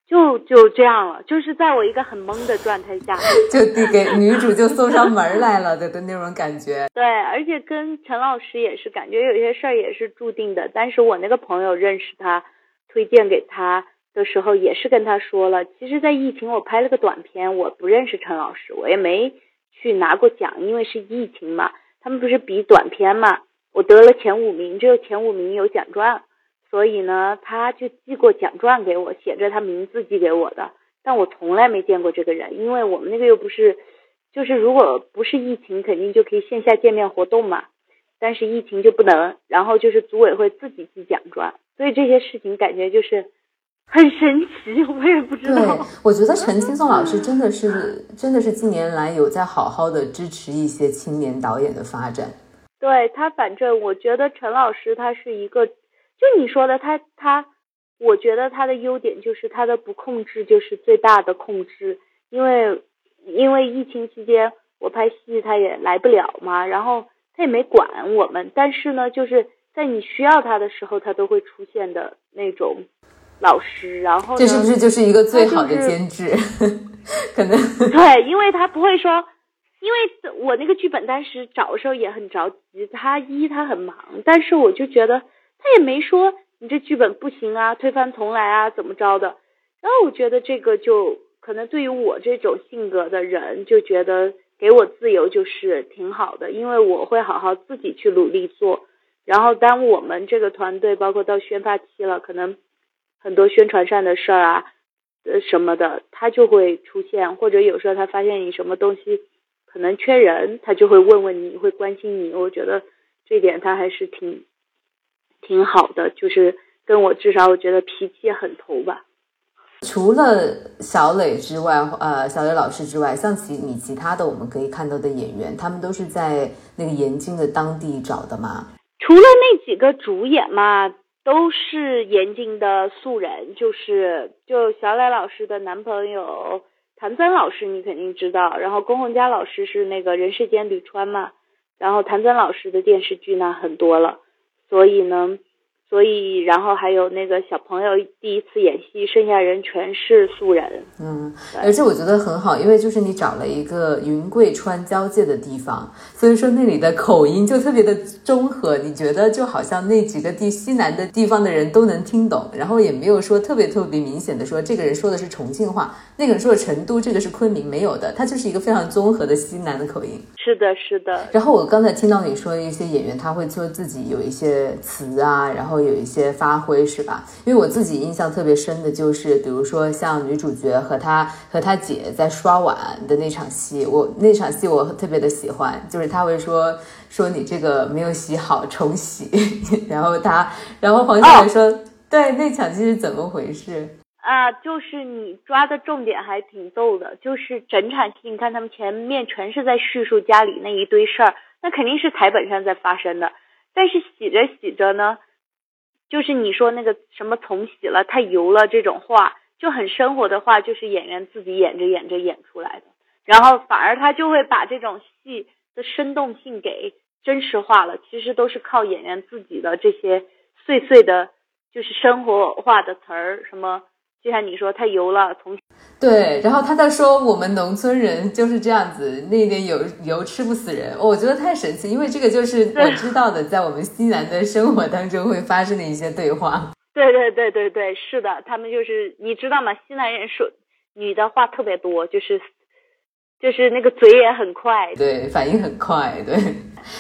就就这样了，就是在我一个很懵的状态下，就递给女主就送上门来了的的那种感觉。对，而且跟陈老师也是感觉有些事儿也是注定的。但是我那个朋友认识他，推荐给他的时候也是跟他说了，其实，在疫情我拍了个短片，我不认识陈老师，我也没去拿过奖，因为是疫情嘛。他们不是比短片嘛，我得了前五名，只有前五名有奖状。所以呢，他就寄过奖状给我，写着他名字寄给我的，但我从来没见过这个人，因为我们那个又不是，就是如果不是疫情，肯定就可以线下见面活动嘛，但是疫情就不能，然后就是组委会自己寄奖状，所以这些事情感觉就是很神奇，我也不知道。对，我觉得陈青松老师真的是，真的是近年来有在好好的支持一些青年导演的发展。对他，反正我觉得陈老师他是一个。就你说的，他他，我觉得他的优点就是他的不控制就是最大的控制，因为因为疫情期间我拍戏他也来不了嘛，然后他也没管我们，但是呢，就是在你需要他的时候，他都会出现的那种老师，然后这是不是就是一个最好的监制？可能对，因为他不会说，因为我那个剧本当时找的时候也很着急，他一他很忙，但是我就觉得。他也没说你这剧本不行啊，推翻重来啊，怎么着的？然后我觉得这个就可能对于我这种性格的人，就觉得给我自由就是挺好的，因为我会好好自己去努力做。然后当我们这个团队包括到宣发期了，可能很多宣传上的事儿啊，呃什么的，他就会出现，或者有时候他发现你什么东西可能缺人，他就会问问你，会关心你。我觉得这点他还是挺。挺好的，就是跟我至少我觉得脾气很投吧。除了小磊之外，呃，小磊老师之外，像其你其他的我们可以看到的演员，他们都是在那个延津的当地找的吗？除了那几个主演嘛，都是延津的素人，就是就小磊老师的男朋友谭尊老师，你肯定知道。然后龚洪佳老师是那个人世间吕川嘛，然后谭尊老师的电视剧呢很多了。所以呢，所以然后还有那个小朋友第一次演戏，剩下人全是素人。嗯，而且我觉得很好，因为就是你找了一个云贵川交界的地方，所以说那里的口音就特别的中和。你觉得就好像那几个地西南的地方的人都能听懂，然后也没有说特别特别明显的说这个人说的是重庆话，那个人说成都，这个是昆明，没有的，它就是一个非常综合的西南的口音。是的，是的。然后我刚才听到你说一些演员他会做自己有一些词啊，然后有一些发挥，是吧？因为我自己印象特别深的就是，比如说像女主角和她和她姐在刷碗的那场戏，我那场戏我特别的喜欢，就是他会说说你这个没有洗好，重洗。然后他，然后黄小姐说，对，那场戏是怎么回事？啊，就是你抓的重点还挺逗的，就是整场戏，你看他们前面全是在叙述家里那一堆事儿，那肯定是台本上在发生的。但是洗着洗着呢，就是你说那个什么重洗了太油了这种话，就很生活的话，就是演员自己演着演着演出来的，然后反而他就会把这种戏的生动性给真实化了。其实都是靠演员自己的这些碎碎的，就是生活化的词儿，什么就像你说太油了，从对，然后他在说我们农村人就是这样子，那边油油吃不死人，我觉得太神奇，因为这个就是 我知道的，在我们西南的生活当中会发生的一些对话。对对对对对，是的，他们就是你知道吗？西南人说女的话特别多，就是就是那个嘴也很快，对，反应很快。对，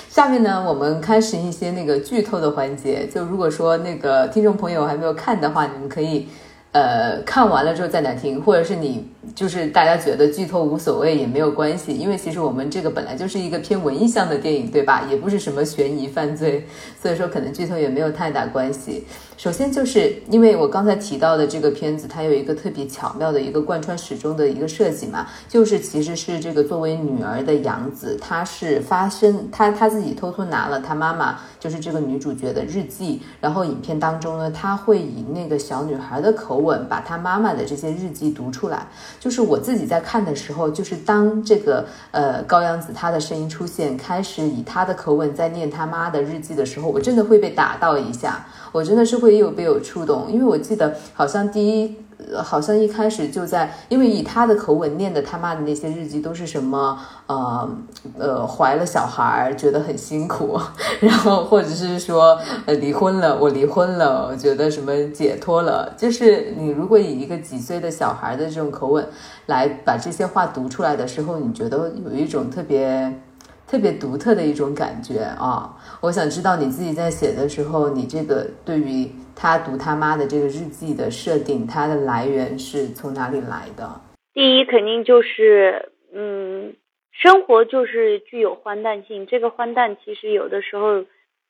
下面呢，我们开始一些那个剧透的环节。就如果说那个听众朋友还没有看的话，你们可以呃看完了之后再来听，或者是你。就是大家觉得剧透无所谓也没有关系，因为其实我们这个本来就是一个偏文艺向的电影，对吧？也不是什么悬疑犯罪，所以说可能剧透也没有太大关系。首先就是因为我刚才提到的这个片子，它有一个特别巧妙的一个贯穿始终的一个设计嘛，就是其实是这个作为女儿的杨子，她是发生她她自己偷偷拿了她妈妈就是这个女主角的日记，然后影片当中呢，她会以那个小女孩的口吻把她妈妈的这些日记读出来。就是我自己在看的时候，就是当这个呃高阳子她的声音出现，开始以她的口吻在念她妈的日记的时候，我真的会被打到一下，我真的是会有被有触动，因为我记得好像第一。好像一开始就在，因为以他的口吻念的他妈的那些日记都是什么呃呃怀了小孩觉得很辛苦，然后或者是说呃离婚了我离婚了我觉得什么解脱了，就是你如果以一个几岁的小孩的这种口吻来把这些话读出来的时候，你觉得有一种特别特别独特的一种感觉啊！我想知道你自己在写的时候，你这个对于。他读他妈的这个日记的设定，它的来源是从哪里来的？第一，肯定就是，嗯，生活就是具有荒诞性。这个荒诞其实有的时候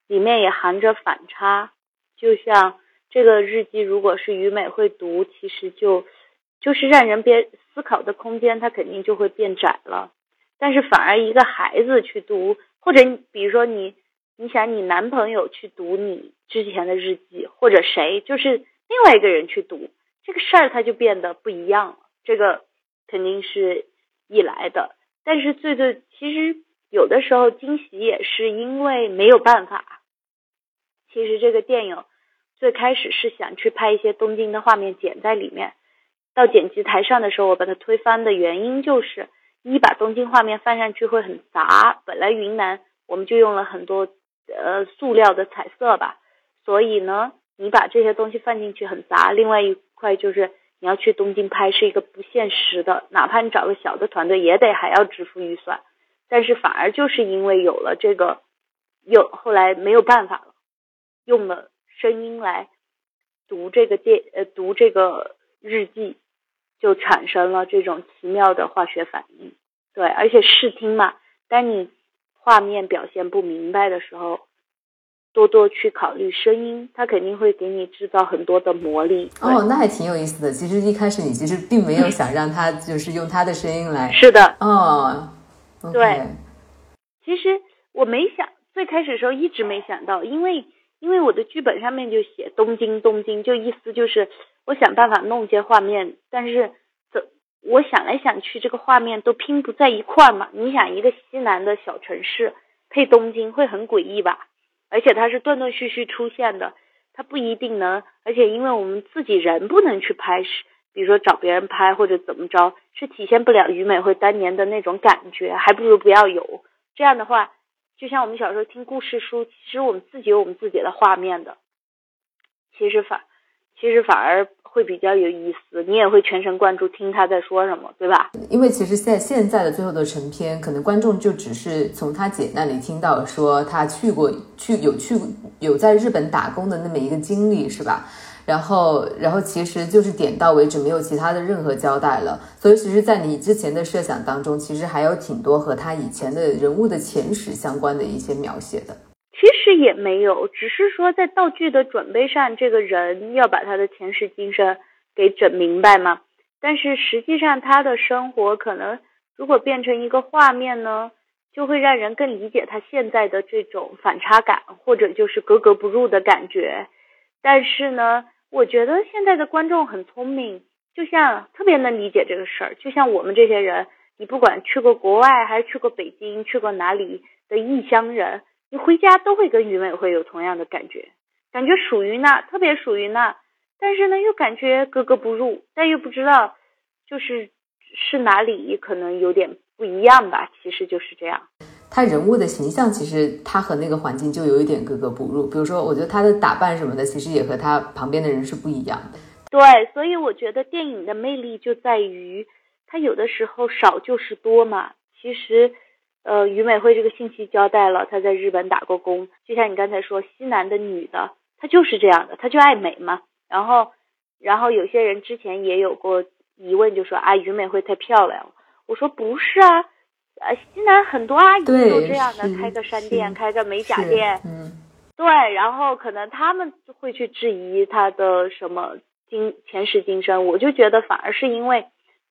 里面也含着反差。就像这个日记，如果是于美会读，其实就就是让人别思考的空间，它肯定就会变窄了。但是反而一个孩子去读，或者比如说你。你想，你男朋友去读你之前的日记，或者谁，就是另外一个人去读这个事儿，它就变得不一样了。这个肯定是一来的，但是最最其实有的时候惊喜也是因为没有办法。其实这个电影最开始是想去拍一些东京的画面剪在里面，到剪辑台上的时候，我把它推翻的原因就是一把东京画面放上去会很杂，本来云南我们就用了很多。呃，塑料的彩色吧，所以呢，你把这些东西放进去很杂。另外一块就是你要去东京拍，是一个不现实的，哪怕你找个小的团队，也得还要支付预算。但是反而就是因为有了这个，又后来没有办法了，用了声音来读这个电呃读这个日记，就产生了这种奇妙的化学反应。对，而且视听嘛，当你。画面表现不明白的时候，多多去考虑声音，它肯定会给你制造很多的魔力。哦，那还挺有意思的。其实一开始你其实并没有想让他就是用他的声音来。是的。哦，对。其实我没想，最开始的时候一直没想到，因为因为我的剧本上面就写东京，东京就意思就是我想办法弄些画面，但是。我想来想去，这个画面都拼不在一块儿嘛。你想，一个西南的小城市配东京，会很诡异吧？而且它是断断续续出现的，它不一定能。而且因为我们自己人不能去拍，是比如说找别人拍或者怎么着，是体现不了于美惠当年的那种感觉，还不如不要有。这样的话，就像我们小时候听故事书，其实我们自己有我们自己的画面的。其实反，其实反而。会比较有意思，你也会全神贯注听他在说什么，对吧？因为其实在现在的最后的成片，可能观众就只是从他姐那里听到说他去过去有去有在日本打工的那么一个经历，是吧？然后然后其实就是点到为止，没有其他的任何交代了。所以其实，在你之前的设想当中，其实还有挺多和他以前的人物的前史相关的一些描写的。这也没有，只是说在道具的准备上，这个人要把他的前世今生给整明白嘛。但是实际上他的生活可能如果变成一个画面呢，就会让人更理解他现在的这种反差感，或者就是格格不入的感觉。但是呢，我觉得现在的观众很聪明，就像特别能理解这个事儿，就像我们这些人，你不管去过国外还是去过北京，去过哪里的异乡人，你回家都会跟于美惠有同样的感觉，感觉属于那，特别属于那，但是呢又感觉格格不入，但又不知道就是是哪里可能有点不一样吧，其实就是这样。他人物的形象其实他和那个环境就有一点格格不入，比如说，我觉得他的打扮什么的，其实也和他旁边的人是不一样的。对，所以我觉得电影的魅力就在于，他有的时候少就是多嘛。其实，呃，于美惠这个信息交代了，她在日本打过工，就像你刚才说，西南的女的，她就是这样的，她就爱美嘛。然后，然后有些人之前也有过疑问，就说啊，于美惠太漂亮了。我说不是啊。呃，西南很多阿姨都这样的，开个商店，开个美甲店，嗯，对，然后可能他们会去质疑她的什么今前世今生，我就觉得反而是因为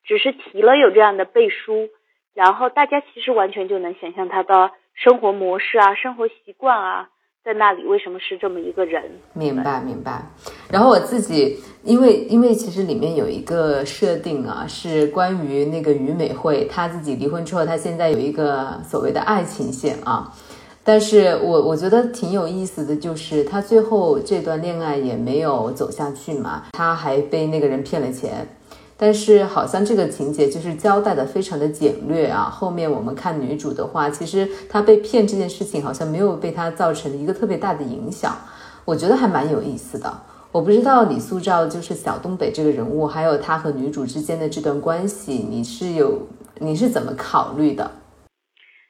只是提了有这样的背书，然后大家其实完全就能想象他的生活模式啊，生活习惯啊。在那里为什么是这么一个人？明白明白。然后我自己，因为因为其实里面有一个设定啊，是关于那个于美惠，她自己离婚之后，她现在有一个所谓的爱情线啊。但是我我觉得挺有意思的就是，她最后这段恋爱也没有走下去嘛，她还被那个人骗了钱。但是好像这个情节就是交代的非常的简略啊。后面我们看女主的话，其实她被骗这件事情好像没有被她造成一个特别大的影响，我觉得还蛮有意思的。我不知道李素照就是小东北这个人物，还有她和女主之间的这段关系，你是有你是怎么考虑的？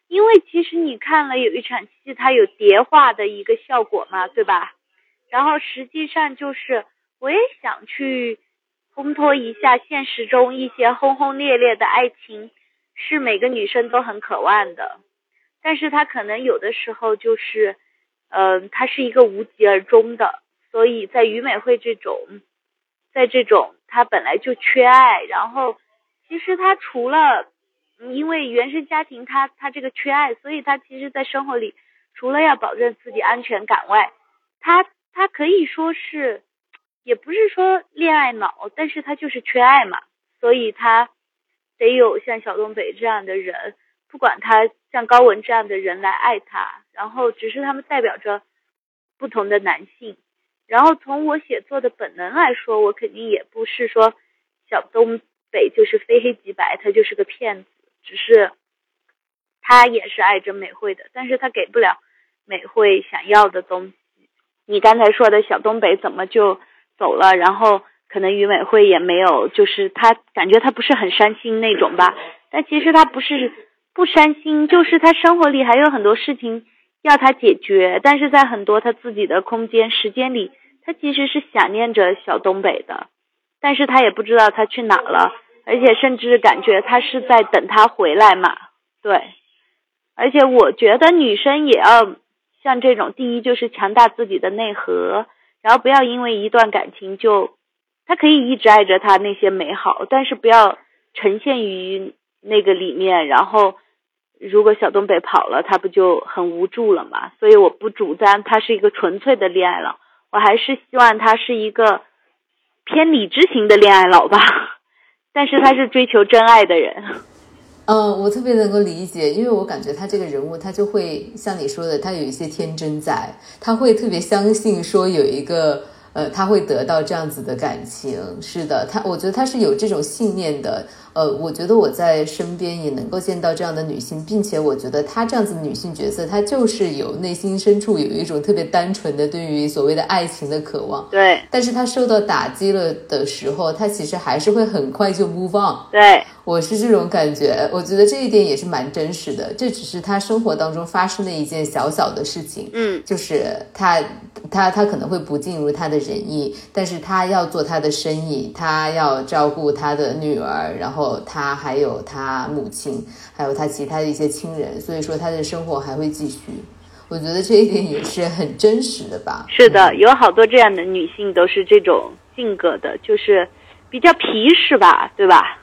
因为其实你看了有一场戏，它有叠化的一个效果嘛，对吧？然后实际上就是我也想去。烘托一下现实中一些轰轰烈烈的爱情，是每个女生都很渴望的。但是她可能有的时候就是，嗯，它是一个无疾而终的。所以在于美惠这种，在这种她本来就缺爱，然后其实她除了因为原生家庭，她她这个缺爱，所以她其实在生活里除了要保证自己安全感外，她她可以说是。也不是说恋爱脑，但是他就是缺爱嘛，所以他得有像小东北这样的人，不管他像高文这样的人来爱他，然后只是他们代表着不同的男性。然后从我写作的本能来说，我肯定也不是说小东北就是非黑即白，他就是个骗子，只是他也是爱着美惠的，但是他给不了美惠想要的东西。你刚才说的小东北怎么就？走了，然后可能于美惠也没有，就是他感觉他不是很伤心那种吧。但其实他不是不伤心，就是他生活里还有很多事情要他解决。但是在很多他自己的空间时间里，他其实是想念着小东北的，但是他也不知道他去哪了，而且甚至感觉他是在等他回来嘛。对，而且我觉得女生也要像这种，第一就是强大自己的内核。然后不要因为一段感情就，他可以一直爱着他那些美好，但是不要呈现于那个里面。然后，如果小东北跑了，他不就很无助了吗？所以我不主张他是一个纯粹的恋爱脑，我还是希望他是一个偏理智型的恋爱脑吧。但是他是追求真爱的人。嗯，我特别能够理解，因为我感觉他这个人物，他就会像你说的，他有一些天真在，他会特别相信说有一个，呃，他会得到这样子的感情。是的，他，我觉得他是有这种信念的。呃，我觉得我在身边也能够见到这样的女性，并且我觉得她这样子女性角色，她就是有内心深处有一种特别单纯的对于所谓的爱情的渴望。对。但是她受到打击了的时候，她其实还是会很快就 move on。对，我是这种感觉。我觉得这一点也是蛮真实的。这只是她生活当中发生的一件小小的事情。嗯，就是她，她，她可能会不尽如她的人意，但是她要做她的生意，她要照顾她的女儿，然后。他还有他母亲，还有他其他的一些亲人，所以说他的生活还会继续。我觉得这一点也是很真实的吧。是的，有好多这样的女性都是这种性格的，就是比较皮实吧，对吧？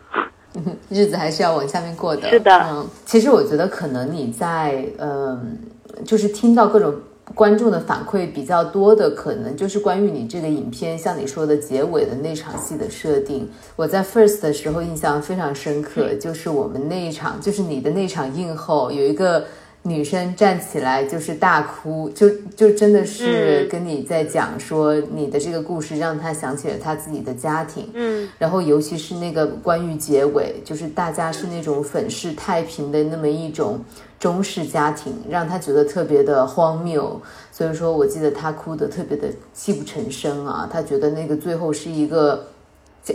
日子还是要往下面过的。是的，嗯，其实我觉得可能你在嗯，就是听到各种。观众的反馈比较多的，可能就是关于你这个影片，像你说的结尾的那场戏的设定。我在 First 的时候印象非常深刻，就是我们那一场，就是你的那场映后，有一个女生站起来就是大哭，就就真的是跟你在讲说你的这个故事，让她想起了她自己的家庭。嗯，然后尤其是那个关于结尾，就是大家是那种粉饰太平的那么一种。中式家庭让他觉得特别的荒谬，所以说我记得他哭的特别的泣不成声啊。他觉得那个最后是一个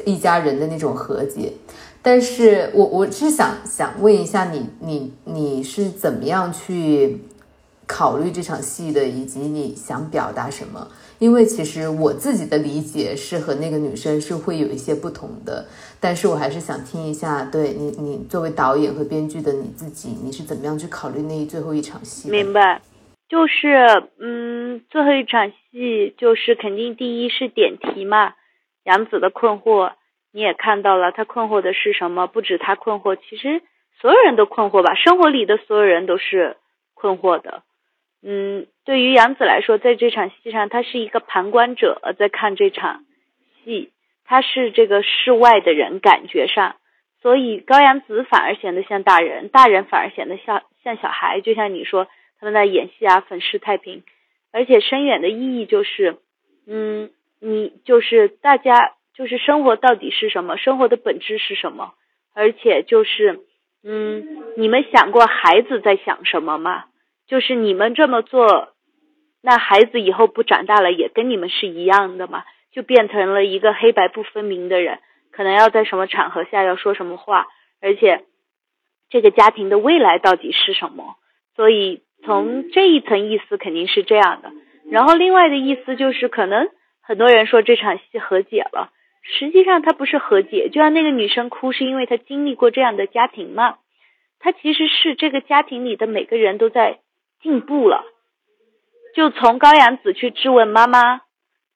一家人的那种和解。但是我我是想想问一下你，你你是怎么样去考虑这场戏的，以及你想表达什么？因为其实我自己的理解是和那个女生是会有一些不同的，但是我还是想听一下，对你，你作为导演和编剧的你自己，你是怎么样去考虑那一最后一场戏？明白，就是嗯，最后一场戏就是肯定第一是点题嘛，杨子的困惑你也看到了，他困惑的是什么？不止他困惑，其实所有人都困惑吧，生活里的所有人都是困惑的。嗯，对于杨子来说，在这场戏上，他是一个旁观者，在看这场戏，他是这个室外的人，感觉上，所以高阳子反而显得像大人，大人反而显得像像小孩。就像你说，他们在演戏啊，粉饰太平，而且深远的意义就是，嗯，你就是大家就是生活到底是什么，生活的本质是什么，而且就是，嗯，你们想过孩子在想什么吗？就是你们这么做，那孩子以后不长大了也跟你们是一样的嘛？就变成了一个黑白不分明的人，可能要在什么场合下要说什么话，而且这个家庭的未来到底是什么？所以从这一层意思肯定是这样的。然后另外的意思就是，可能很多人说这场戏和解了，实际上他不是和解，就像那个女生哭是因为她经历过这样的家庭嘛？她其实是这个家庭里的每个人都在。进步了，就从高阳子去质问妈妈，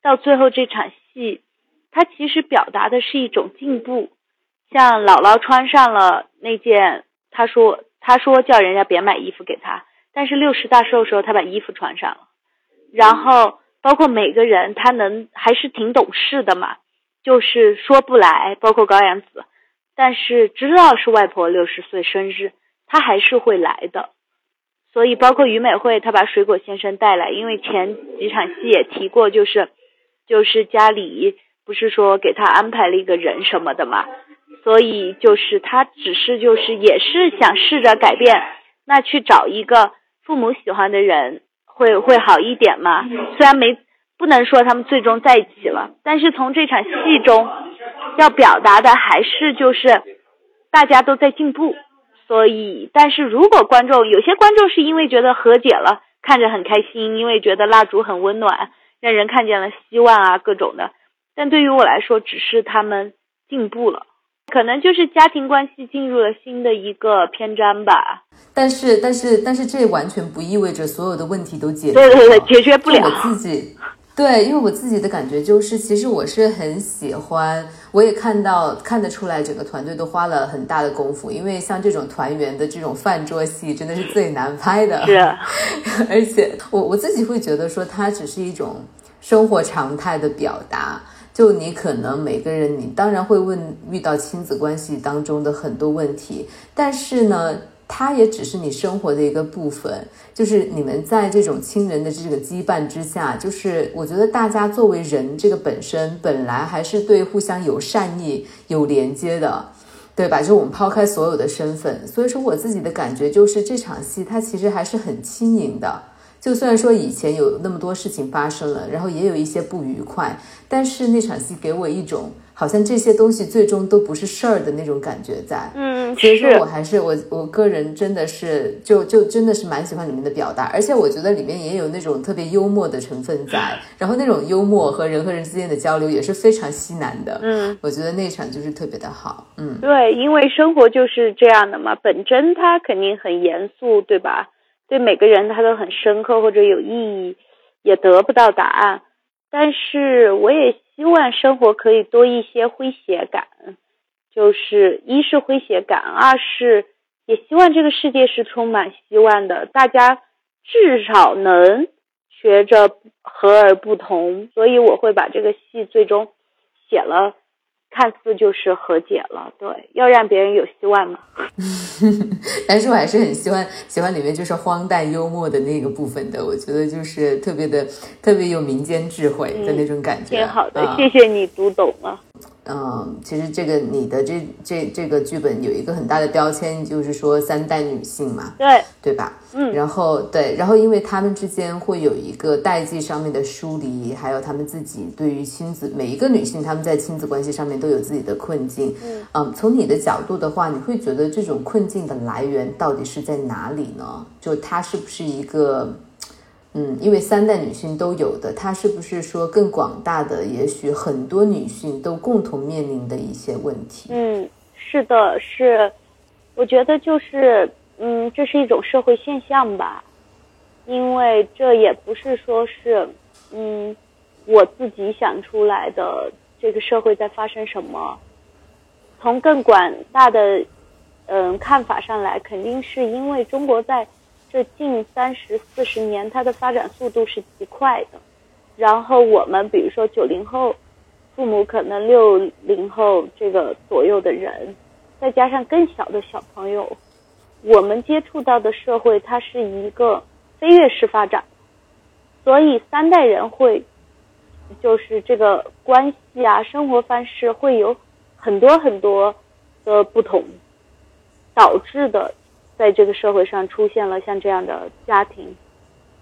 到最后这场戏，他其实表达的是一种进步。像姥姥穿上了那件，他说他说叫人家别买衣服给他，但是六十大寿的时候他把衣服穿上了。然后包括每个人，他能还是挺懂事的嘛，就是说不来，包括高阳子，但是知道是外婆六十岁生日，他还是会来的。所以，包括于美惠，她把水果先生带来，因为前几场戏也提过，就是，就是家里不是说给他安排了一个人什么的嘛，所以就是他只是就是也是想试着改变，那去找一个父母喜欢的人会会好一点嘛。虽然没不能说他们最终在一起了，但是从这场戏中要表达的还是就是大家都在进步。所以，但是如果观众有些观众是因为觉得和解了，看着很开心，因为觉得蜡烛很温暖，让人看见了希望啊，各种的。但对于我来说，只是他们进步了，可能就是家庭关系进入了新的一个篇章吧。但是，但是，但是，这完全不意味着所有的问题都解决。对对对，解决不了。我自己。对，因为我自己的感觉就是，其实我是很喜欢，我也看到看得出来，整个团队都花了很大的功夫。因为像这种团圆的这种饭桌戏，真的是最难拍的。是，而且我我自己会觉得说，它只是一种生活常态的表达。就你可能每个人，你当然会问遇到亲子关系当中的很多问题，但是呢。它也只是你生活的一个部分，就是你们在这种亲人的这个羁绊之下，就是我觉得大家作为人这个本身本来还是对互相有善意、有连接的，对吧？就我们抛开所有的身份，所以说我自己的感觉就是这场戏它其实还是很轻盈的。就算说以前有那么多事情发生了，然后也有一些不愉快，但是那场戏给我一种好像这些东西最终都不是事儿的那种感觉在。嗯，所以说我还是我我个人真的是就就真的是蛮喜欢里面的表达，而且我觉得里面也有那种特别幽默的成分在，然后那种幽默和人和人之间的交流也是非常西南的。嗯，我觉得那场就是特别的好。嗯，对，因为生活就是这样的嘛，本真它肯定很严肃，对吧？对每个人他都很深刻或者有意义，也得不到答案。但是我也希望生活可以多一些诙谐感，就是一是诙谐感，二是也希望这个世界是充满希望的。大家至少能学着和而不同，所以我会把这个戏最终写了。看似就是和解了，对，要让别人有希望嘛。但是我还是很喜欢喜欢里面就是荒诞幽默的那个部分的，我觉得就是特别的特别有民间智慧的那种感觉。挺好的，谢谢你读懂了。嗯，其实这个你的这这这个剧本有一个很大的标签，就是说三代女性嘛，对对吧？嗯，然后对，然后因为他们之间会有一个代际上面的疏离，还有他们自己对于亲子每一个女性，她们在亲子关系上面都有自己的困境。嗯，嗯，从你的角度的话，你会觉得这种困境的来源到底是在哪里呢？就它是不是一个？嗯，因为三代女性都有的，它是不是说更广大的？也许很多女性都共同面临的一些问题。嗯，是的，是，我觉得就是，嗯，这是一种社会现象吧，因为这也不是说是，嗯，我自己想出来的这个社会在发生什么。从更广大的，嗯，看法上来，肯定是因为中国在。这近三十四十年，它的发展速度是极快的。然后我们比如说九零后，父母可能六零后这个左右的人，再加上更小的小朋友，我们接触到的社会，它是一个飞跃式发展。所以三代人会，就是这个关系啊，生活方式会有很多很多的不同，导致的。在这个社会上出现了像这样的家庭，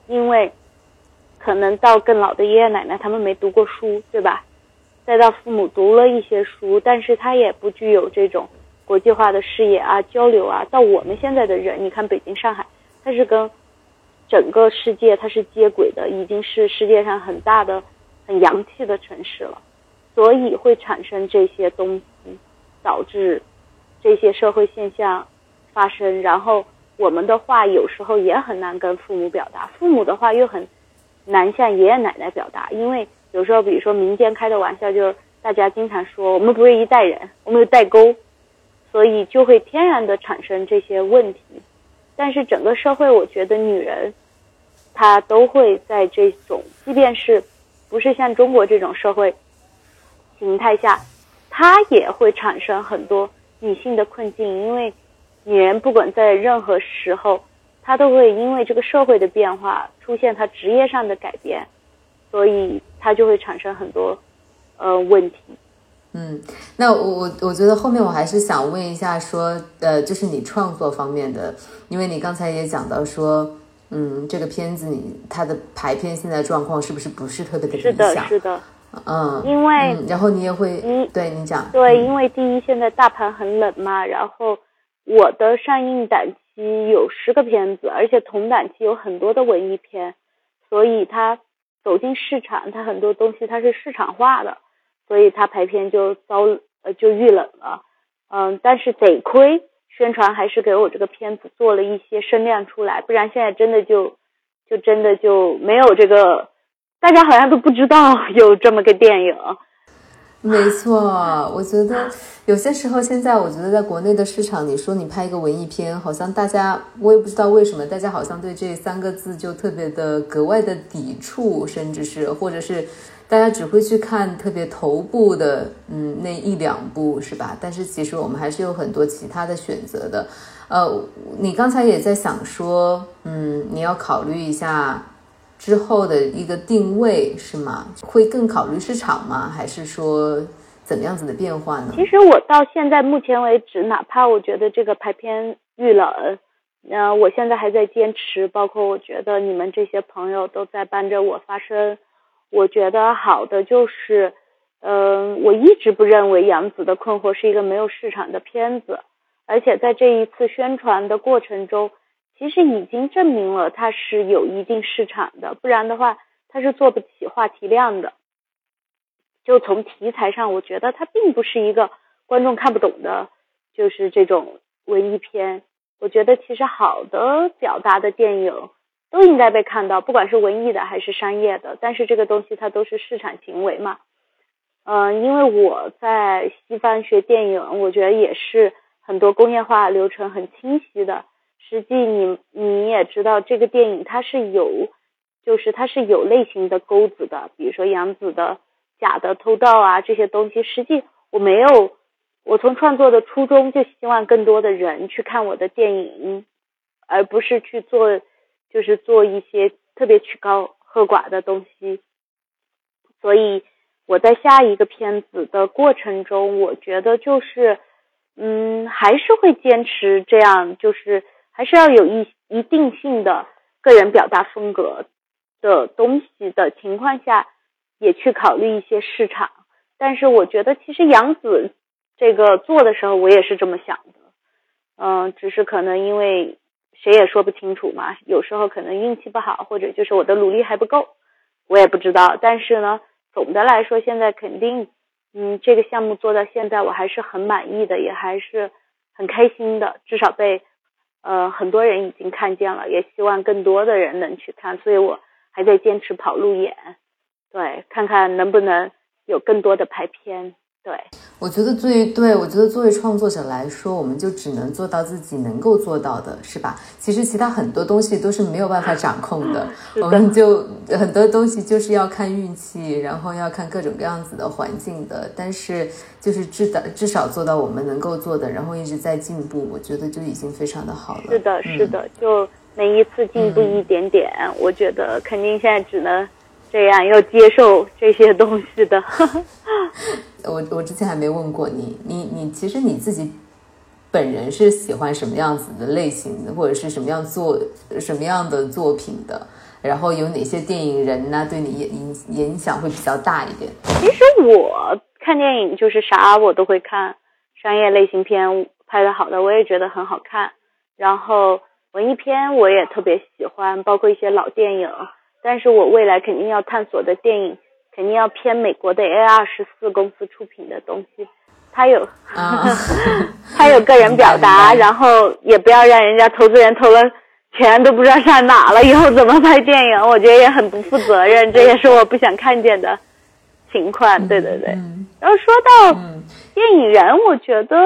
因为可能到更老的爷爷奶奶，他们没读过书，对吧？再到父母读了一些书，但是他也不具有这种国际化的视野啊、交流啊。到我们现在的人，你看北京、上海，它是跟整个世界它是接轨的，已经是世界上很大的、很洋气的城市了，所以会产生这些东西，导致这些社会现象。发生，然后我们的话有时候也很难跟父母表达，父母的话又很难向爷爷奶奶表达，因为有时候，比如说民间开的玩笑，就是大家经常说我们不是一代人，我们有代沟，所以就会天然的产生这些问题。但是整个社会，我觉得女人她都会在这种，即便是不是像中国这种社会形态下，她也会产生很多女性的困境，因为。女人不管在任何时候，她都会因为这个社会的变化出现她职业上的改变，所以她就会产生很多呃问题。嗯，那我我我觉得后面我还是想问一下，说呃，就是你创作方面的，因为你刚才也讲到说，嗯，这个片子你它的排片现在状况是不是不是特别的理想？是的，是的。嗯，因为然后你也会，嗯，对你讲，对，因为第一现在大盘很冷嘛，然后。我的上映档期有十个片子，而且同档期有很多的文艺片，所以它走进市场，它很多东西它是市场化的，所以它排片就遭呃就遇冷了，嗯，但是得亏宣传还是给我这个片子做了一些声量出来，不然现在真的就就真的就没有这个，大家好像都不知道有这么个电影。没错，我觉得有些时候，现在我觉得在国内的市场，你说你拍一个文艺片，好像大家我也不知道为什么，大家好像对这三个字就特别的格外的抵触，甚至是或者是大家只会去看特别头部的，嗯，那一两部是吧？但是其实我们还是有很多其他的选择的。呃，你刚才也在想说，嗯，你要考虑一下。之后的一个定位是吗？会更考虑市场吗？还是说怎么样子的变化呢？其实我到现在目前为止，哪怕我觉得这个排片遇冷，嗯，我现在还在坚持。包括我觉得你们这些朋友都在帮着我发声。我觉得好的就是，嗯，我一直不认为《杨子的困惑》是一个没有市场的片子，而且在这一次宣传的过程中。其实已经证明了它是有一定市场的，不然的话它是做不起话题量的。就从题材上，我觉得它并不是一个观众看不懂的，就是这种文艺片。我觉得其实好的表达的电影都应该被看到，不管是文艺的还是商业的。但是这个东西它都是市场行为嘛。嗯，因为我在西方学电影，我觉得也是很多工业化流程很清晰的。实际你你也知道，这个电影它是有就是它是有类型的钩子的，比如说杨紫的假的偷盗啊这些东西，实际我没有，我从创作的初衷就希望更多的人去看我的电影，而不是去做，就是做一些特别曲高和寡的东西。所以我在下一个片子的过程中，我觉得就是，嗯，还是会坚持这样，就是还是要有一一定性的个人表达风格。的东西的情况下，也去考虑一些市场。但是我觉得，其实杨子这个做的时候，我也是这么想的。嗯，只是可能因为谁也说不清楚嘛，有时候可能运气不好，或者就是我的努力还不够，我也不知道。但是呢，总的来说，现在肯定，嗯，这个项目做到现在，我还是很满意的，也还是很开心的，至少被呃很多人已经看见了，也希望更多的人能去看，所以我。还在坚持跑路演，对，看看能不能有更多的拍片。对，我觉得最对，我觉得作为创作者来说，我们就只能做到自己能够做到的，是吧？其实其他很多东西都是没有办法掌控 的，我们就很多东西就是要看运气，然后要看各种各样子的环境的。但是就是至少至少做到我们能够做的，然后一直在进步，我觉得就已经非常的好了。是的，是的，就。每一次进步一点点，我觉得肯定现在只能这样，要接受这些东西的。我我之前还没问过你，你你其实你自己本人是喜欢什么样子的类型的，或者是什么样做什么样的作品的？然后有哪些电影人呢？对你影影响会比较大一点？其实我看电影就是啥我都会看，商业类型片拍的好的我也觉得很好看，然后。文艺片我也特别喜欢，包括一些老电影。但是我未来肯定要探索的电影，肯定要偏美国的 A 二十四公司出品的东西。他有，他有个人表达，然后也不要让人家投资人投了钱都不知道上哪了，以后怎么拍电影？我觉得也很不负责任，这也是我不想看见的情况。对对对。然后说到电影人，我觉得，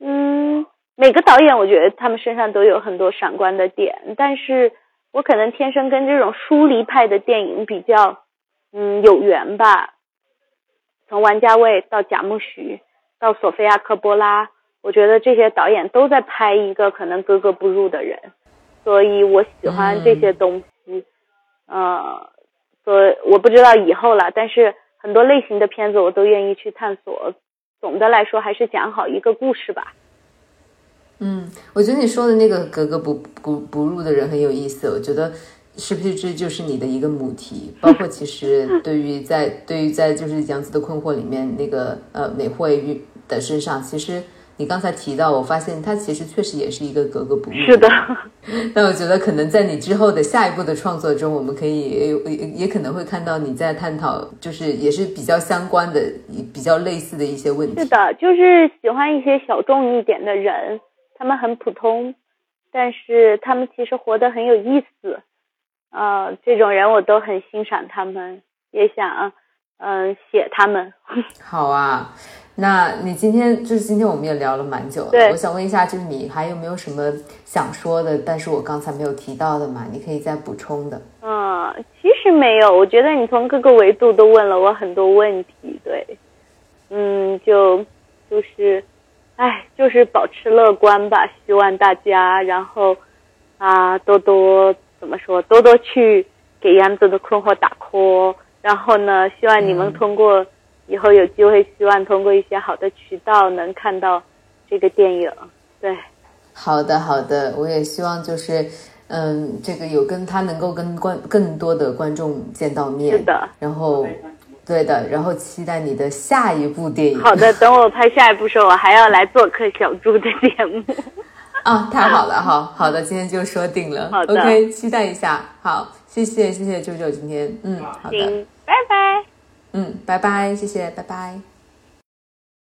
嗯。每个导演，我觉得他们身上都有很多闪光的点，但是我可能天生跟这种疏离派的电影比较，嗯，有缘吧。从王家卫到贾木许到索菲亚科波拉，我觉得这些导演都在拍一个可能格格不入的人，所以我喜欢这些东西。呃，所以我不知道以后了，但是很多类型的片子我都愿意去探索。总的来说，还是讲好一个故事吧。嗯，我觉得你说的那个格格不不不入的人很有意思。我觉得是不是这就是你的一个母题？包括其实对于在 对于在就是杨子的困惑里面那个呃美惠的身上，其实你刚才提到，我发现他其实确实也是一个格格不入。是的。那我觉得可能在你之后的下一步的创作中，我们可以也也可能会看到你在探讨，就是也是比较相关的、比较类似的一些问题。是的，就是喜欢一些小众一点的人。他们很普通，但是他们其实活得很有意思，呃，这种人我都很欣赏，他们也想嗯写他们。好啊，那你今天就是今天我们也聊了蛮久了，我想问一下，就是你还有没有什么想说的，但是我刚才没有提到的嘛？你可以再补充的。嗯，其实没有，我觉得你从各个维度都问了我很多问题，对，嗯，就就是。哎，就是保持乐观吧，希望大家，然后啊，多多怎么说，多多去给杨子的困惑打 call，然后呢，希望你们通过以后有机会，希望通过一些好的渠道能看到这个电影。对，好的好的，我也希望就是，嗯，这个有跟他能够跟观更多的观众见到面，是的，然后。对的，然后期待你的下一部电影。好的，等我拍下一部时候，我还要来做客小猪的节目。啊，太好了，好好的，今天就说定了。好的，OK，期待一下。好，谢谢谢谢舅舅今天，嗯，好的，拜拜。嗯，拜拜，谢谢，拜拜。